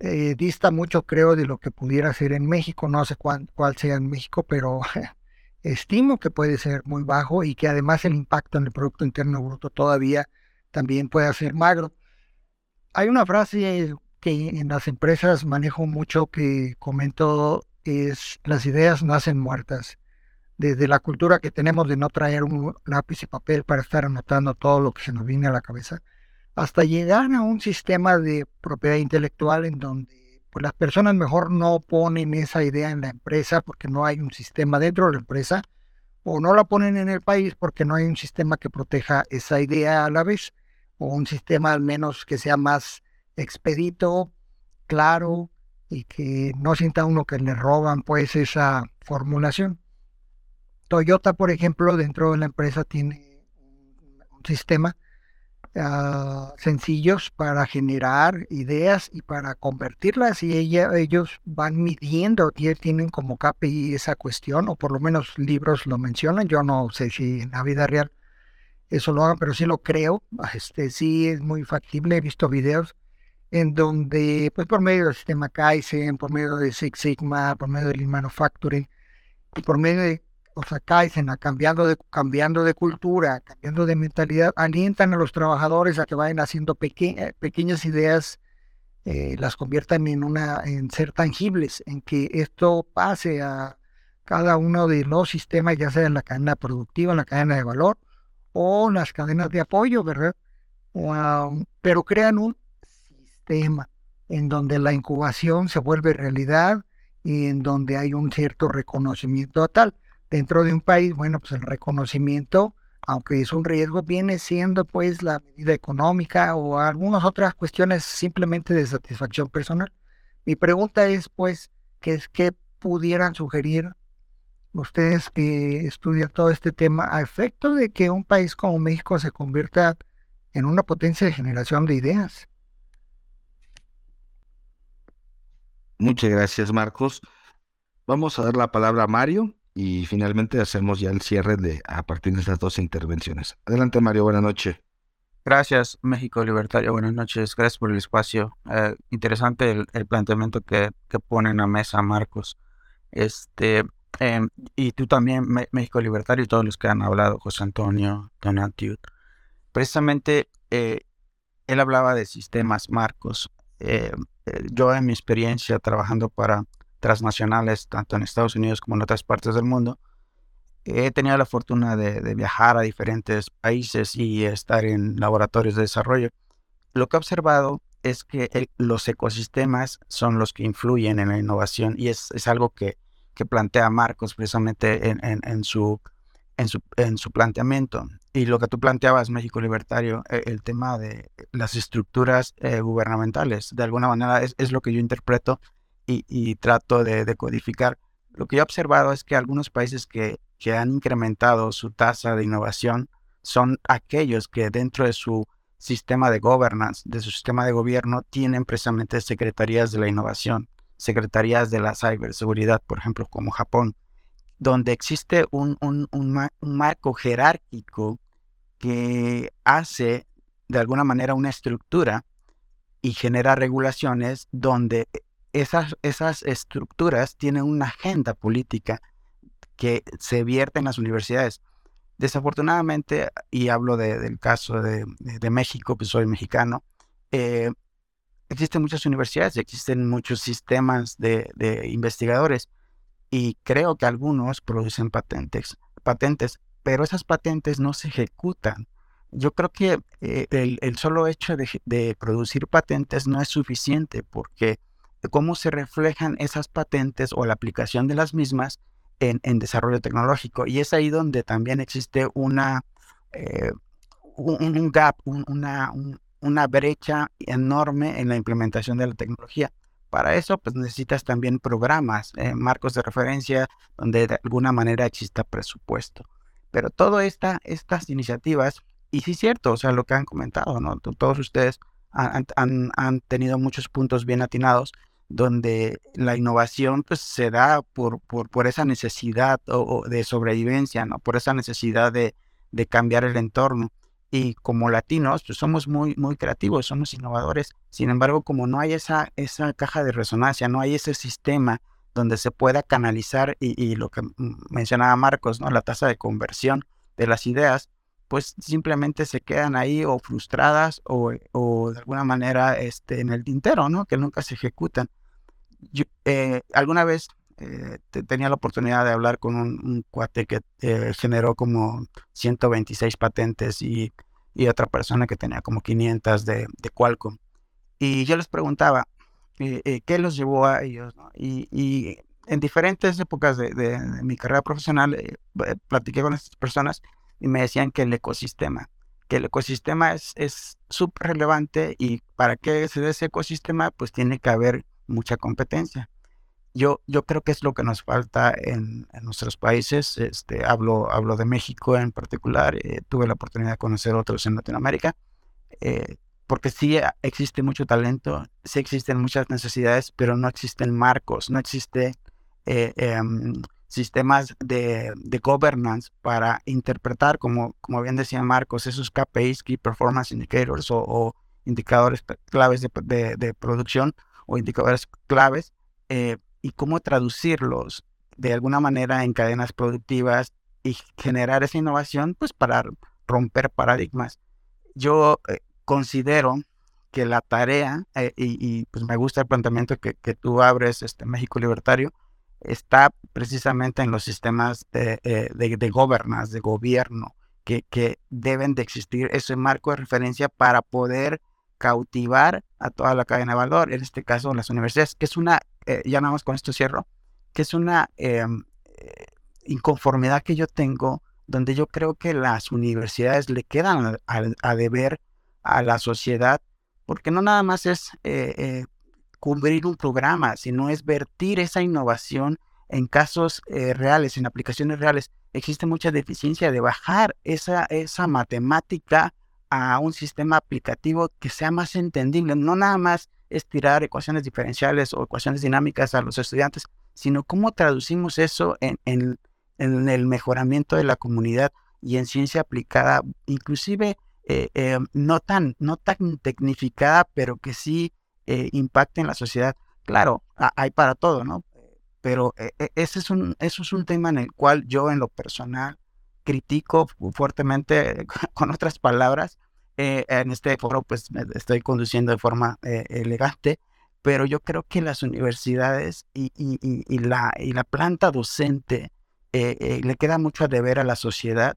eh, dista mucho, creo, de lo que pudiera ser en México, no sé cuál, cuál sea en México, pero [LAUGHS] estimo que puede ser muy bajo y que además el impacto en el Producto Interno Bruto todavía también puede ser magro. Hay una frase que en las empresas manejo mucho que comento, es las ideas nacen muertas desde la cultura que tenemos de no traer un lápiz y papel para estar anotando todo lo que se nos viene a la cabeza, hasta llegar a un sistema de propiedad intelectual en donde pues, las personas mejor no ponen esa idea en la empresa porque no hay un sistema dentro de la empresa, o no la ponen en el país porque no hay un sistema que proteja esa idea a la vez, o un sistema al menos que sea más expedito, claro, y que no sienta uno que le roban pues esa formulación. Toyota, por ejemplo, dentro de la empresa tiene un sistema ah, sencillos para generar ideas y para convertirlas y ellos van midiendo, tienen como KPI esa cuestión, o por lo menos libros lo mencionan, yo no sé si en la vida real eso lo hagan, pero sí lo creo, este, sí es muy factible, he visto videos en donde, pues por medio del sistema Kaizen, por medio de Six Sigma, por medio del Manufacturing, y por medio de sea, Kaizen, cambiando de, cambiando de cultura, cambiando de mentalidad, alientan a los trabajadores a que vayan haciendo eh, pequeñas ideas, eh, las conviertan en, una, en ser tangibles, en que esto pase a cada uno de los sistemas, ya sea en la cadena productiva, en la cadena de valor o las cadenas de apoyo, ¿verdad? pero crean un sistema en donde la incubación se vuelve realidad y en donde hay un cierto reconocimiento tal dentro de un país, bueno, pues el reconocimiento, aunque es un riesgo, viene siendo pues la medida económica o algunas otras cuestiones simplemente de satisfacción personal. Mi pregunta es pues, ¿qué, es, qué pudieran sugerir ustedes que estudian todo este tema a efecto de que un país como México se convierta en una potencia de generación de ideas? Muchas gracias, Marcos. Vamos a dar la palabra a Mario y finalmente hacemos ya el cierre de a partir de estas dos intervenciones. Adelante Mario, buenas noches. Gracias México Libertario, buenas noches, gracias por el espacio. Eh, interesante el, planteamiento que, que ponen a mesa Marcos. Este, em, y tú también, México Libertario, y todos los que han hablado, José Antonio, Donatiud, precisamente eh, él hablaba de sistemas marcos. Eh, yo en mi experiencia trabajando para transnacionales, tanto en Estados Unidos como en otras partes del mundo, he tenido la fortuna de, viajar a diferentes países y estar en laboratorios de desarrollo. Lo que he observado es que los ecosistemas son los que influyen en la innovación y es, algo que, plantea Marcos precisamente en, su, en, su, planteamiento. Y lo que tú planteabas, México Libertario, e, el, tema de las estructuras eh, gubernamentales, de alguna manera es, lo que yo interpreto y, trato de, codificar. Lo que yo he observado es que algunos países que, que han incrementado su tasa de innovación son aquellos que dentro de su sistema de governance, de su sistema de gobierno, tienen precisamente secretarías de la innovación, secretarías de la ciberseguridad, por ejemplo, como Japón, donde existe un, marco jerárquico que hace de alguna manera una estructura y genera regulaciones donde esas, esas estructuras tienen una agenda política que se vierte en las universidades. Desafortunadamente, y hablo del caso de, México, pues soy mexicano, eh, existen muchas universidades, existen muchos sistemas de, investigadores y creo que algunos producen patentes, patentes, pero esas patentes no se ejecutan. Yo creo que eh, el, solo hecho de, producir patentes no es suficiente porque cómo se reflejan esas patentes o la aplicación de las mismas en, desarrollo tecnológico. Y es ahí donde también existe una, eh, un, gap, una, una brecha enorme en la implementación de la tecnología. Para eso, pues necesitas también programas, eh, marcos de referencia, donde de alguna manera exista presupuesto. Pero todas esta, estas iniciativas, y sí es cierto, o sea, lo que han comentado, ¿no? Todos ustedes han, han, han tenido muchos puntos bien atinados, donde la innovación pues, se da por, por, esa necesidad o, de sobrevivencia, ¿no? por esa necesidad de, cambiar el entorno. Y como latinos, pues somos muy, muy creativos, somos innovadores. Sin embargo, como no hay esa, esa caja de resonancia, no hay ese sistema donde se pueda canalizar y, lo que mencionaba Marcos, ¿no? la tasa de conversión de las ideas, pues simplemente se quedan ahí o frustradas o, o, de alguna manera este, en el tintero, ¿no? Que nunca se ejecutan. Eh, alguna vez eh, tenía la oportunidad de hablar con un, cuate que eh, generó como 126 patentes y, otra persona que tenía como 500 de, Qualcomm. Y yo les preguntaba, ¿qué los llevó a ellos? Y, en diferentes épocas de, mi carrera profesional platiqué con estas personas y me decían que el ecosistema, que el ecosistema es súper relevante y para que se dé ese ecosistema, pues tiene que haber mucha competencia. Yo, yo creo que es lo que nos falta en, nuestros países. Este, hablo, hablo de México en particular. Eh, tuve la oportunidad de conocer otros en Latinoamérica. Eh, porque sí existe mucho talento, sí existen muchas necesidades, pero no existen marcos, no existen eh, em, sistemas de, de, governance para interpretar, como, como bien decía Marcos, esos KPIs, Key Performance Indicators o, indicadores claves de, de, producción o indicadores claves eh, y cómo traducirlos de alguna manera en cadenas productivas y generar esa innovación pues para romper paradigmas. Yo eh, considero que la tarea, eh, y, pues me gusta el planteamiento que, que, tú abres, este México Libertario, está precisamente en los sistemas de, de, de governance, de gobierno, que, deben de existir ese marco de referencia para poder cautivar a toda la cadena de valor, en este caso las universidades, que es una, eh, ya nada más con esto cierro, que es una em, eh, inconformidad que yo tengo, donde yo creo que las universidades le quedan a, deber a la sociedad, porque no nada más es eh, cubrir un programa, sino es vertir esa innovación en casos reales, en aplicaciones reales. Existe mucha deficiencia de bajar esa, esa matemática a un sistema aplicativo que sea más entendible, no nada más estirar ecuaciones diferenciales o ecuaciones dinámicas a los estudiantes, sino cómo traducimos eso en, en, el mejoramiento de la comunidad y en ciencia aplicada, inclusive eh, eh, no, tan, no tan tecnificada, pero que sí eh, impacte en la sociedad. Claro, hay para todo, ¿no? pero eh, eh, ese es un, eso es un tema en el cual yo en lo personal critico fuertemente, con otras palabras, en este foro pues estoy conduciendo de forma elegante, pero yo creo que las universidades y, y, la, y la planta docente le queda mucho a deber a la sociedad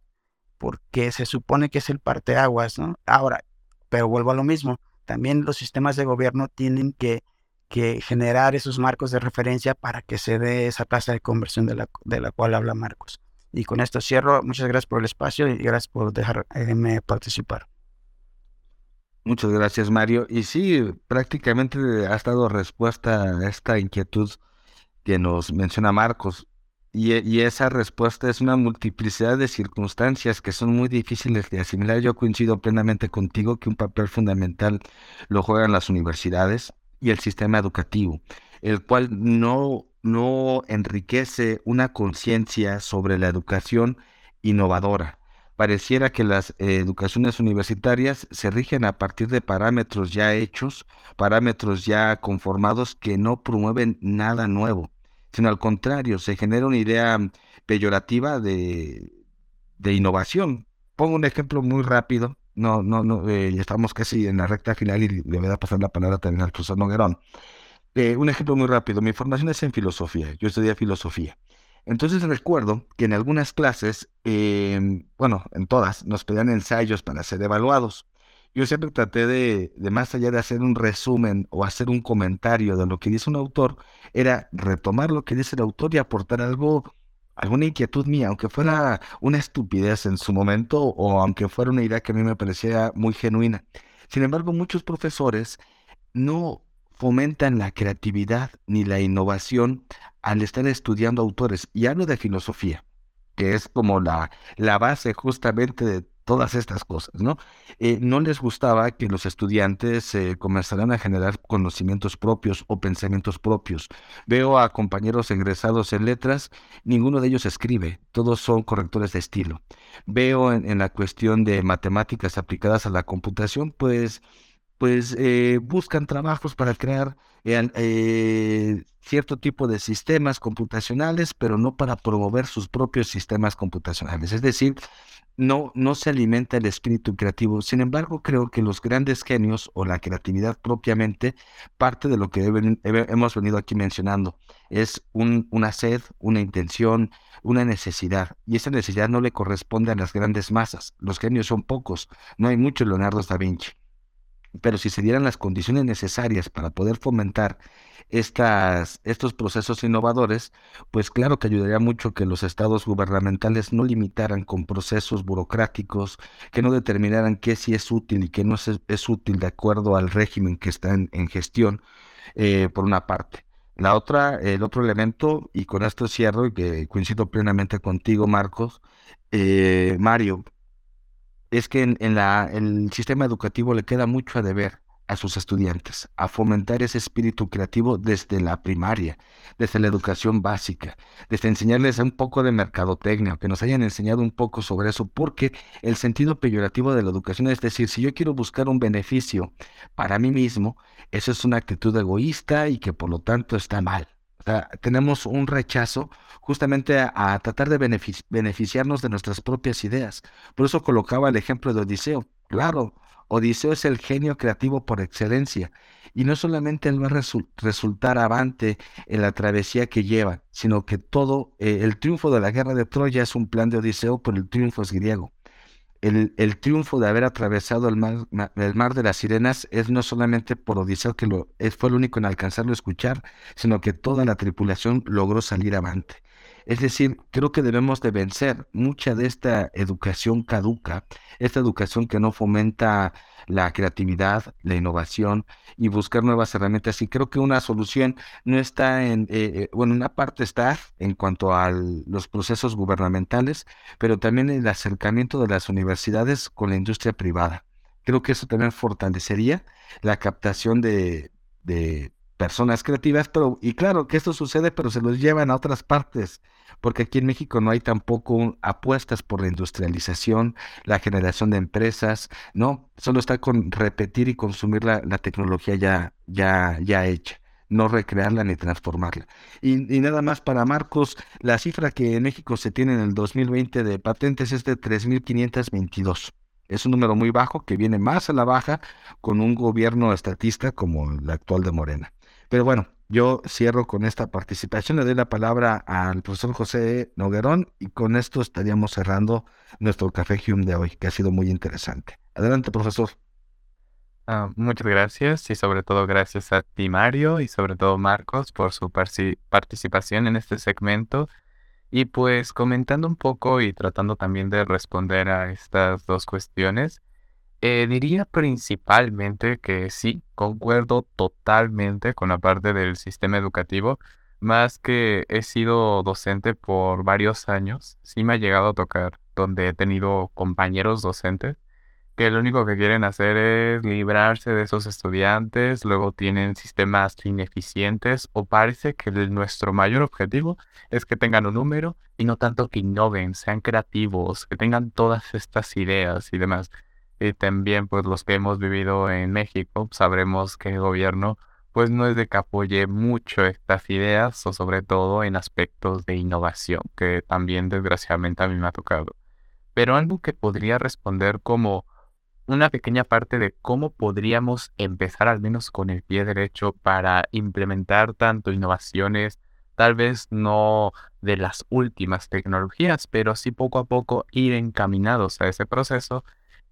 porque se supone que es el parteaguas, ¿no? Ahora, pero vuelvo a lo mismo, también los sistemas de gobierno tienen que, que generar esos marcos de referencia para que se dé esa tasa de conversión de la, de la cual habla Marcos. Y con esto cierro. Muchas gracias por el espacio y gracias por dejarme participar. Muchas gracias, Mario. Y sí, prácticamente has dado respuesta a esta inquietud que nos menciona Marcos. Y, y, esa respuesta es una multiplicidad de circunstancias que son muy difíciles de asimilar. Yo coincido plenamente contigo que un papel fundamental lo juegan las universidades y el sistema educativo, el cual no, no enriquece una conciencia sobre la educación innovadora. Pareciera que las eh, educaciones universitarias se rigen a partir de parámetros ya hechos, parámetros ya conformados que no promueven nada nuevo sino al contrario, se genera una idea peyorativa de, innovación. Pongo un ejemplo muy rápido, no, no, no, eh, estamos casi en la recta final y le voy a pasar la palabra también al profesor Noguerón. Eh, un ejemplo muy rápido, mi formación es en filosofía, yo estudié filosofía. Entonces recuerdo que en algunas clases, em, bueno, en todas, nos pedían ensayos para ser evaluados. Yo siempre traté de, de, más allá de hacer un resumen o hacer un comentario de lo que dice un autor, era retomar lo que dice el autor y aportar algo, alguna inquietud mía, aunque fuera una estupidez en su momento o aunque fuera una idea que a mí me parecía muy genuina. Sin embargo, muchos profesores no fomentan la creatividad ni la innovación al estar estudiando autores. Y hablo de filosofía, que es como la, la base justamente de todas estas cosas, ¿no? Eh, no les gustaba que los estudiantes eh, comenzaran a generar conocimientos propios o pensamientos propios. Veo a compañeros egresados en letras, ninguno de ellos escribe, todos son correctores de estilo. Veo en, la cuestión de matemáticas aplicadas a la computación, pues, pues eh, buscan trabajos para crear cierto tipo de sistemas computacionales, pero no para promover sus propios sistemas computacionales. Es decir, no, no se alimenta el espíritu creativo. Sin embargo, creo que los grandes genios o la creatividad propiamente, parte de lo que hemos venido aquí mencionando, es una sed, una intención, una necesidad. Y esa necesidad no le corresponde a las grandes masas. Los genios son pocos. No hay mucho Leonardo da Vinci. Pero si se dieran las condiciones necesarias para poder fomentar estas, estos procesos innovadores, pues claro que ayudaría mucho que los estados gubernamentales no limitaran con procesos burocráticos, que no determinaran qué sí es útil y qué no es, útil de acuerdo al régimen que está en, gestión, eh, por una parte. La otra, el otro elemento, y con esto cierro, y que coincido plenamente contigo, Marcos, eh, Mario, es que en, la, el sistema educativo le queda mucho a deber a sus estudiantes, a fomentar ese espíritu creativo desde la primaria, desde la educación básica, desde enseñarles un poco de mercadotecnia, que nos hayan enseñado un poco sobre eso, porque el sentido peyorativo de la educación es decir, si yo quiero buscar un beneficio para mí mismo, eso es una actitud egoísta y que por lo tanto está mal tenemos un rechazo justamente a, tratar de beneficiarnos de nuestras propias ideas. Por eso colocaba el ejemplo de Odiseo. Claro, Odiseo es el genio creativo por excelencia. Y no solamente él va a resultar avante en la travesía que lleva, sino que todo eh, el triunfo de la guerra de Troya es un plan de Odiseo, pero el triunfo es griego el, triunfo de haber atravesado el mar, el mar, de las sirenas es no solamente por Odiseo, que lo, fue el único en alcanzarlo a escuchar, sino que toda la tripulación logró salir avante. Es decir, creo que debemos de vencer mucha de esta educación caduca, esta educación que no fomenta la creatividad, la innovación y buscar nuevas herramientas. Y creo que una solución no está en, eh, eh, bueno, una parte está en cuanto a los procesos gubernamentales, pero también el acercamiento de las universidades con la industria privada. Creo que eso también fortalecería la captación de, de personas creativas, pero, y claro que esto sucede, pero se los llevan a otras partes, porque aquí en México no hay tampoco apuestas por la industrialización, la generación de empresas, no, solo está con repetir y consumir la, tecnología ya, ya, ya hecha. no recrearla ni transformarla. Y, y, nada más para Marcos, la cifra que en México se tiene en el 2020 de patentes es de 3.522. Es un número muy bajo que viene más a la baja con un gobierno estatista como el actual de Morena. Pero bueno, yo cierro con esta participación. Le doy la palabra al profesor José Noguerón y con esto estaríamos cerrando nuestro Café Hume de hoy, que ha sido muy interesante. Adelante, profesor. Ah, muchas gracias y sobre todo gracias a ti, Mario, y sobre todo Marcos por su participación en este segmento. Y pues comentando un poco y tratando también de responder a estas dos cuestiones, eh, diría principalmente que sí, concuerdo totalmente con la parte del sistema educativo, más que he sido docente por varios años, sí me ha llegado a tocar donde he tenido compañeros docentes que lo único que quieren hacer es librarse de esos estudiantes, luego tienen sistemas ineficientes o parece que nuestro mayor objetivo es que tengan un número y no tanto que innoven, sean creativos, que tengan todas estas ideas y demás. Y también pues los que hemos vivido en México sabremos que el gobierno pues no es de que apoye mucho estas ideas o sobre todo en aspectos de innovación, que también desgraciadamente a mí me ha tocado. Pero algo que podría responder como una pequeña parte de cómo podríamos empezar al menos con el pie derecho para implementar tanto innovaciones, tal vez no de las últimas tecnologías, pero sí poco a poco ir encaminados a ese proceso,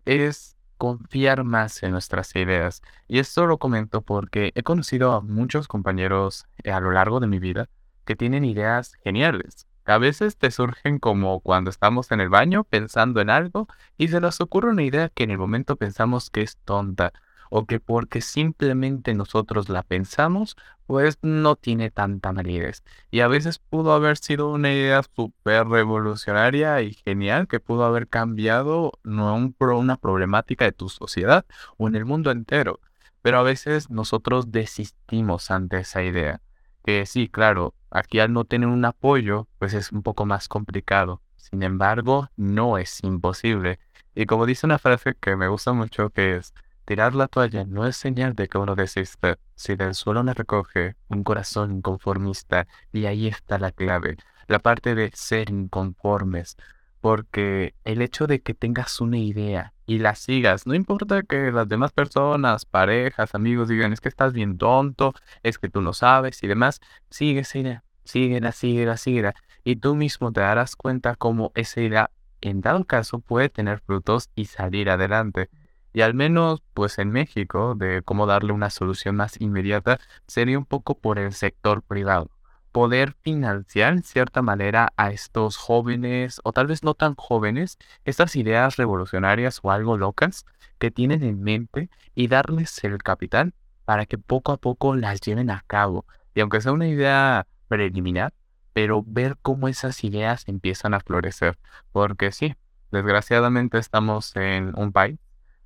es confiar más en nuestras ideas. Y esto lo comento porque he conocido a muchos compañeros a lo largo de mi vida que tienen ideas geniales, a veces te surgen como cuando estamos en el baño pensando en algo y se nos ocurre una idea que en el momento pensamos que es tonta o que porque simplemente nosotros la pensamos, pues no tiene tanta validez. Y a veces pudo haber sido una idea súper revolucionaria y genial que pudo haber cambiado no un una problemática de tu sociedad o en el mundo entero. Pero a veces nosotros desistimos ante esa idea. Que sí, claro, aquí al no tener un apoyo, pues es un poco más complicado. Sin embargo, no es imposible. Y como dice una frase que me gusta mucho, que es, tirar la toalla no es señal de que uno desiste. Si del suelo le recoge un corazón inconformista, y ahí está la clave, la parte de ser inconformes. Porque el hecho de que tengas una idea y la sigas, no importa que las demás personas, parejas, amigos digan, es que estás bien tonto, es que tú no sabes y demás, sigue esa idea, síguela, síguela, síguela. Y tú mismo te darás cuenta cómo esa idea, en dado caso, puede tener frutos y salir adelante. Y al menos, pues en México, de cómo darle una solución más inmediata, sería un poco por el sector privado poder financiar en cierta manera a estos jóvenes o tal vez no tan jóvenes estas ideas revolucionarias o algo locas que tienen en mente y darles el capital para que poco a poco las lleven a cabo. Y aunque sea una idea preliminar, pero ver cómo esas ideas empiezan a florecer. Porque sí, desgraciadamente estamos en un país,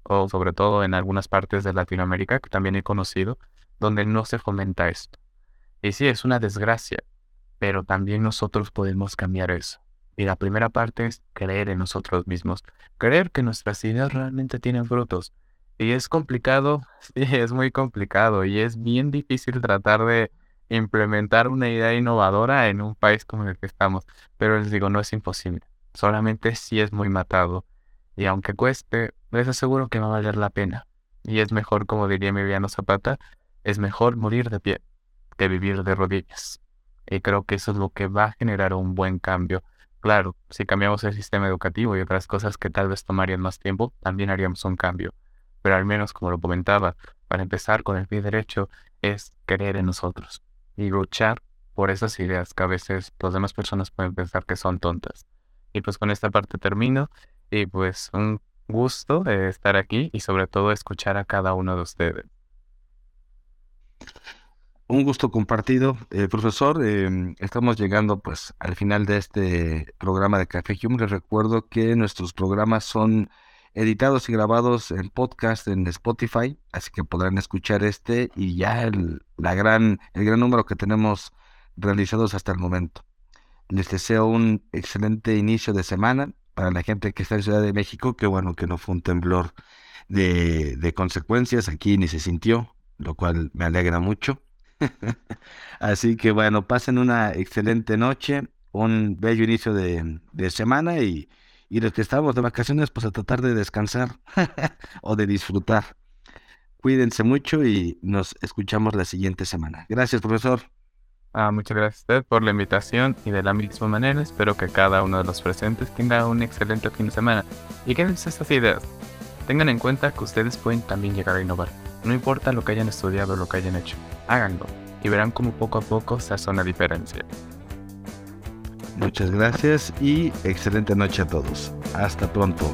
o sobre todo en algunas partes de Latinoamérica, que también he conocido, donde no se fomenta esto. Y sí, es una desgracia, pero también nosotros podemos cambiar eso. Y la primera parte es creer en nosotros mismos, creer que nuestras ideas realmente tienen frutos. Y es complicado, [LAUGHS] es muy complicado y es bien difícil tratar de implementar una idea innovadora en un país como el que estamos. Pero les digo, no es imposible, solamente sí es muy matado. Y aunque cueste, les aseguro que va a valer la pena. Y es mejor, como diría Emiliano Zapata, es mejor morir de pie que vivir de rodillas. Y creo que eso es lo que va a generar un buen cambio. Claro, si cambiamos el sistema educativo y otras cosas que tal vez tomarían más tiempo, también haríamos un cambio. Pero al menos, como lo comentaba, para empezar con el pie derecho es creer en nosotros y luchar por esas ideas que a veces las demás personas pueden pensar que son tontas. Y pues con esta parte termino y pues un gusto de estar aquí y sobre todo escuchar a cada uno de ustedes. Un gusto compartido, eh, profesor. Em, estamos llegando pues al final de este programa de Café Hume. Les recuerdo que nuestros programas son editados y grabados en podcast en Spotify, así que podrán escuchar este y ya el, la gran, el gran número que tenemos realizados hasta el momento. Les deseo un excelente inicio de semana para la gente que está en Ciudad de México, que bueno que no fue un temblor de, de consecuencias, aquí ni se sintió, lo cual me alegra mucho. [LAUGHS] Así que bueno, pasen una excelente noche, un bello inicio de, de semana y, y los que estamos de vacaciones, pues a tratar de descansar [LAUGHS] o de disfrutar. Cuídense mucho y nos escuchamos la siguiente semana. Gracias, profesor. Ah, muchas gracias a usted por la invitación y de la misma manera espero que cada uno de los presentes tenga un excelente fin de semana. Y quédense estas ideas. Tengan en cuenta que ustedes pueden también llegar a innovar. No importa lo que hayan estudiado o lo que hayan hecho, háganlo y verán cómo poco a poco se hace una diferencia. Muchas gracias y excelente noche a todos. Hasta pronto.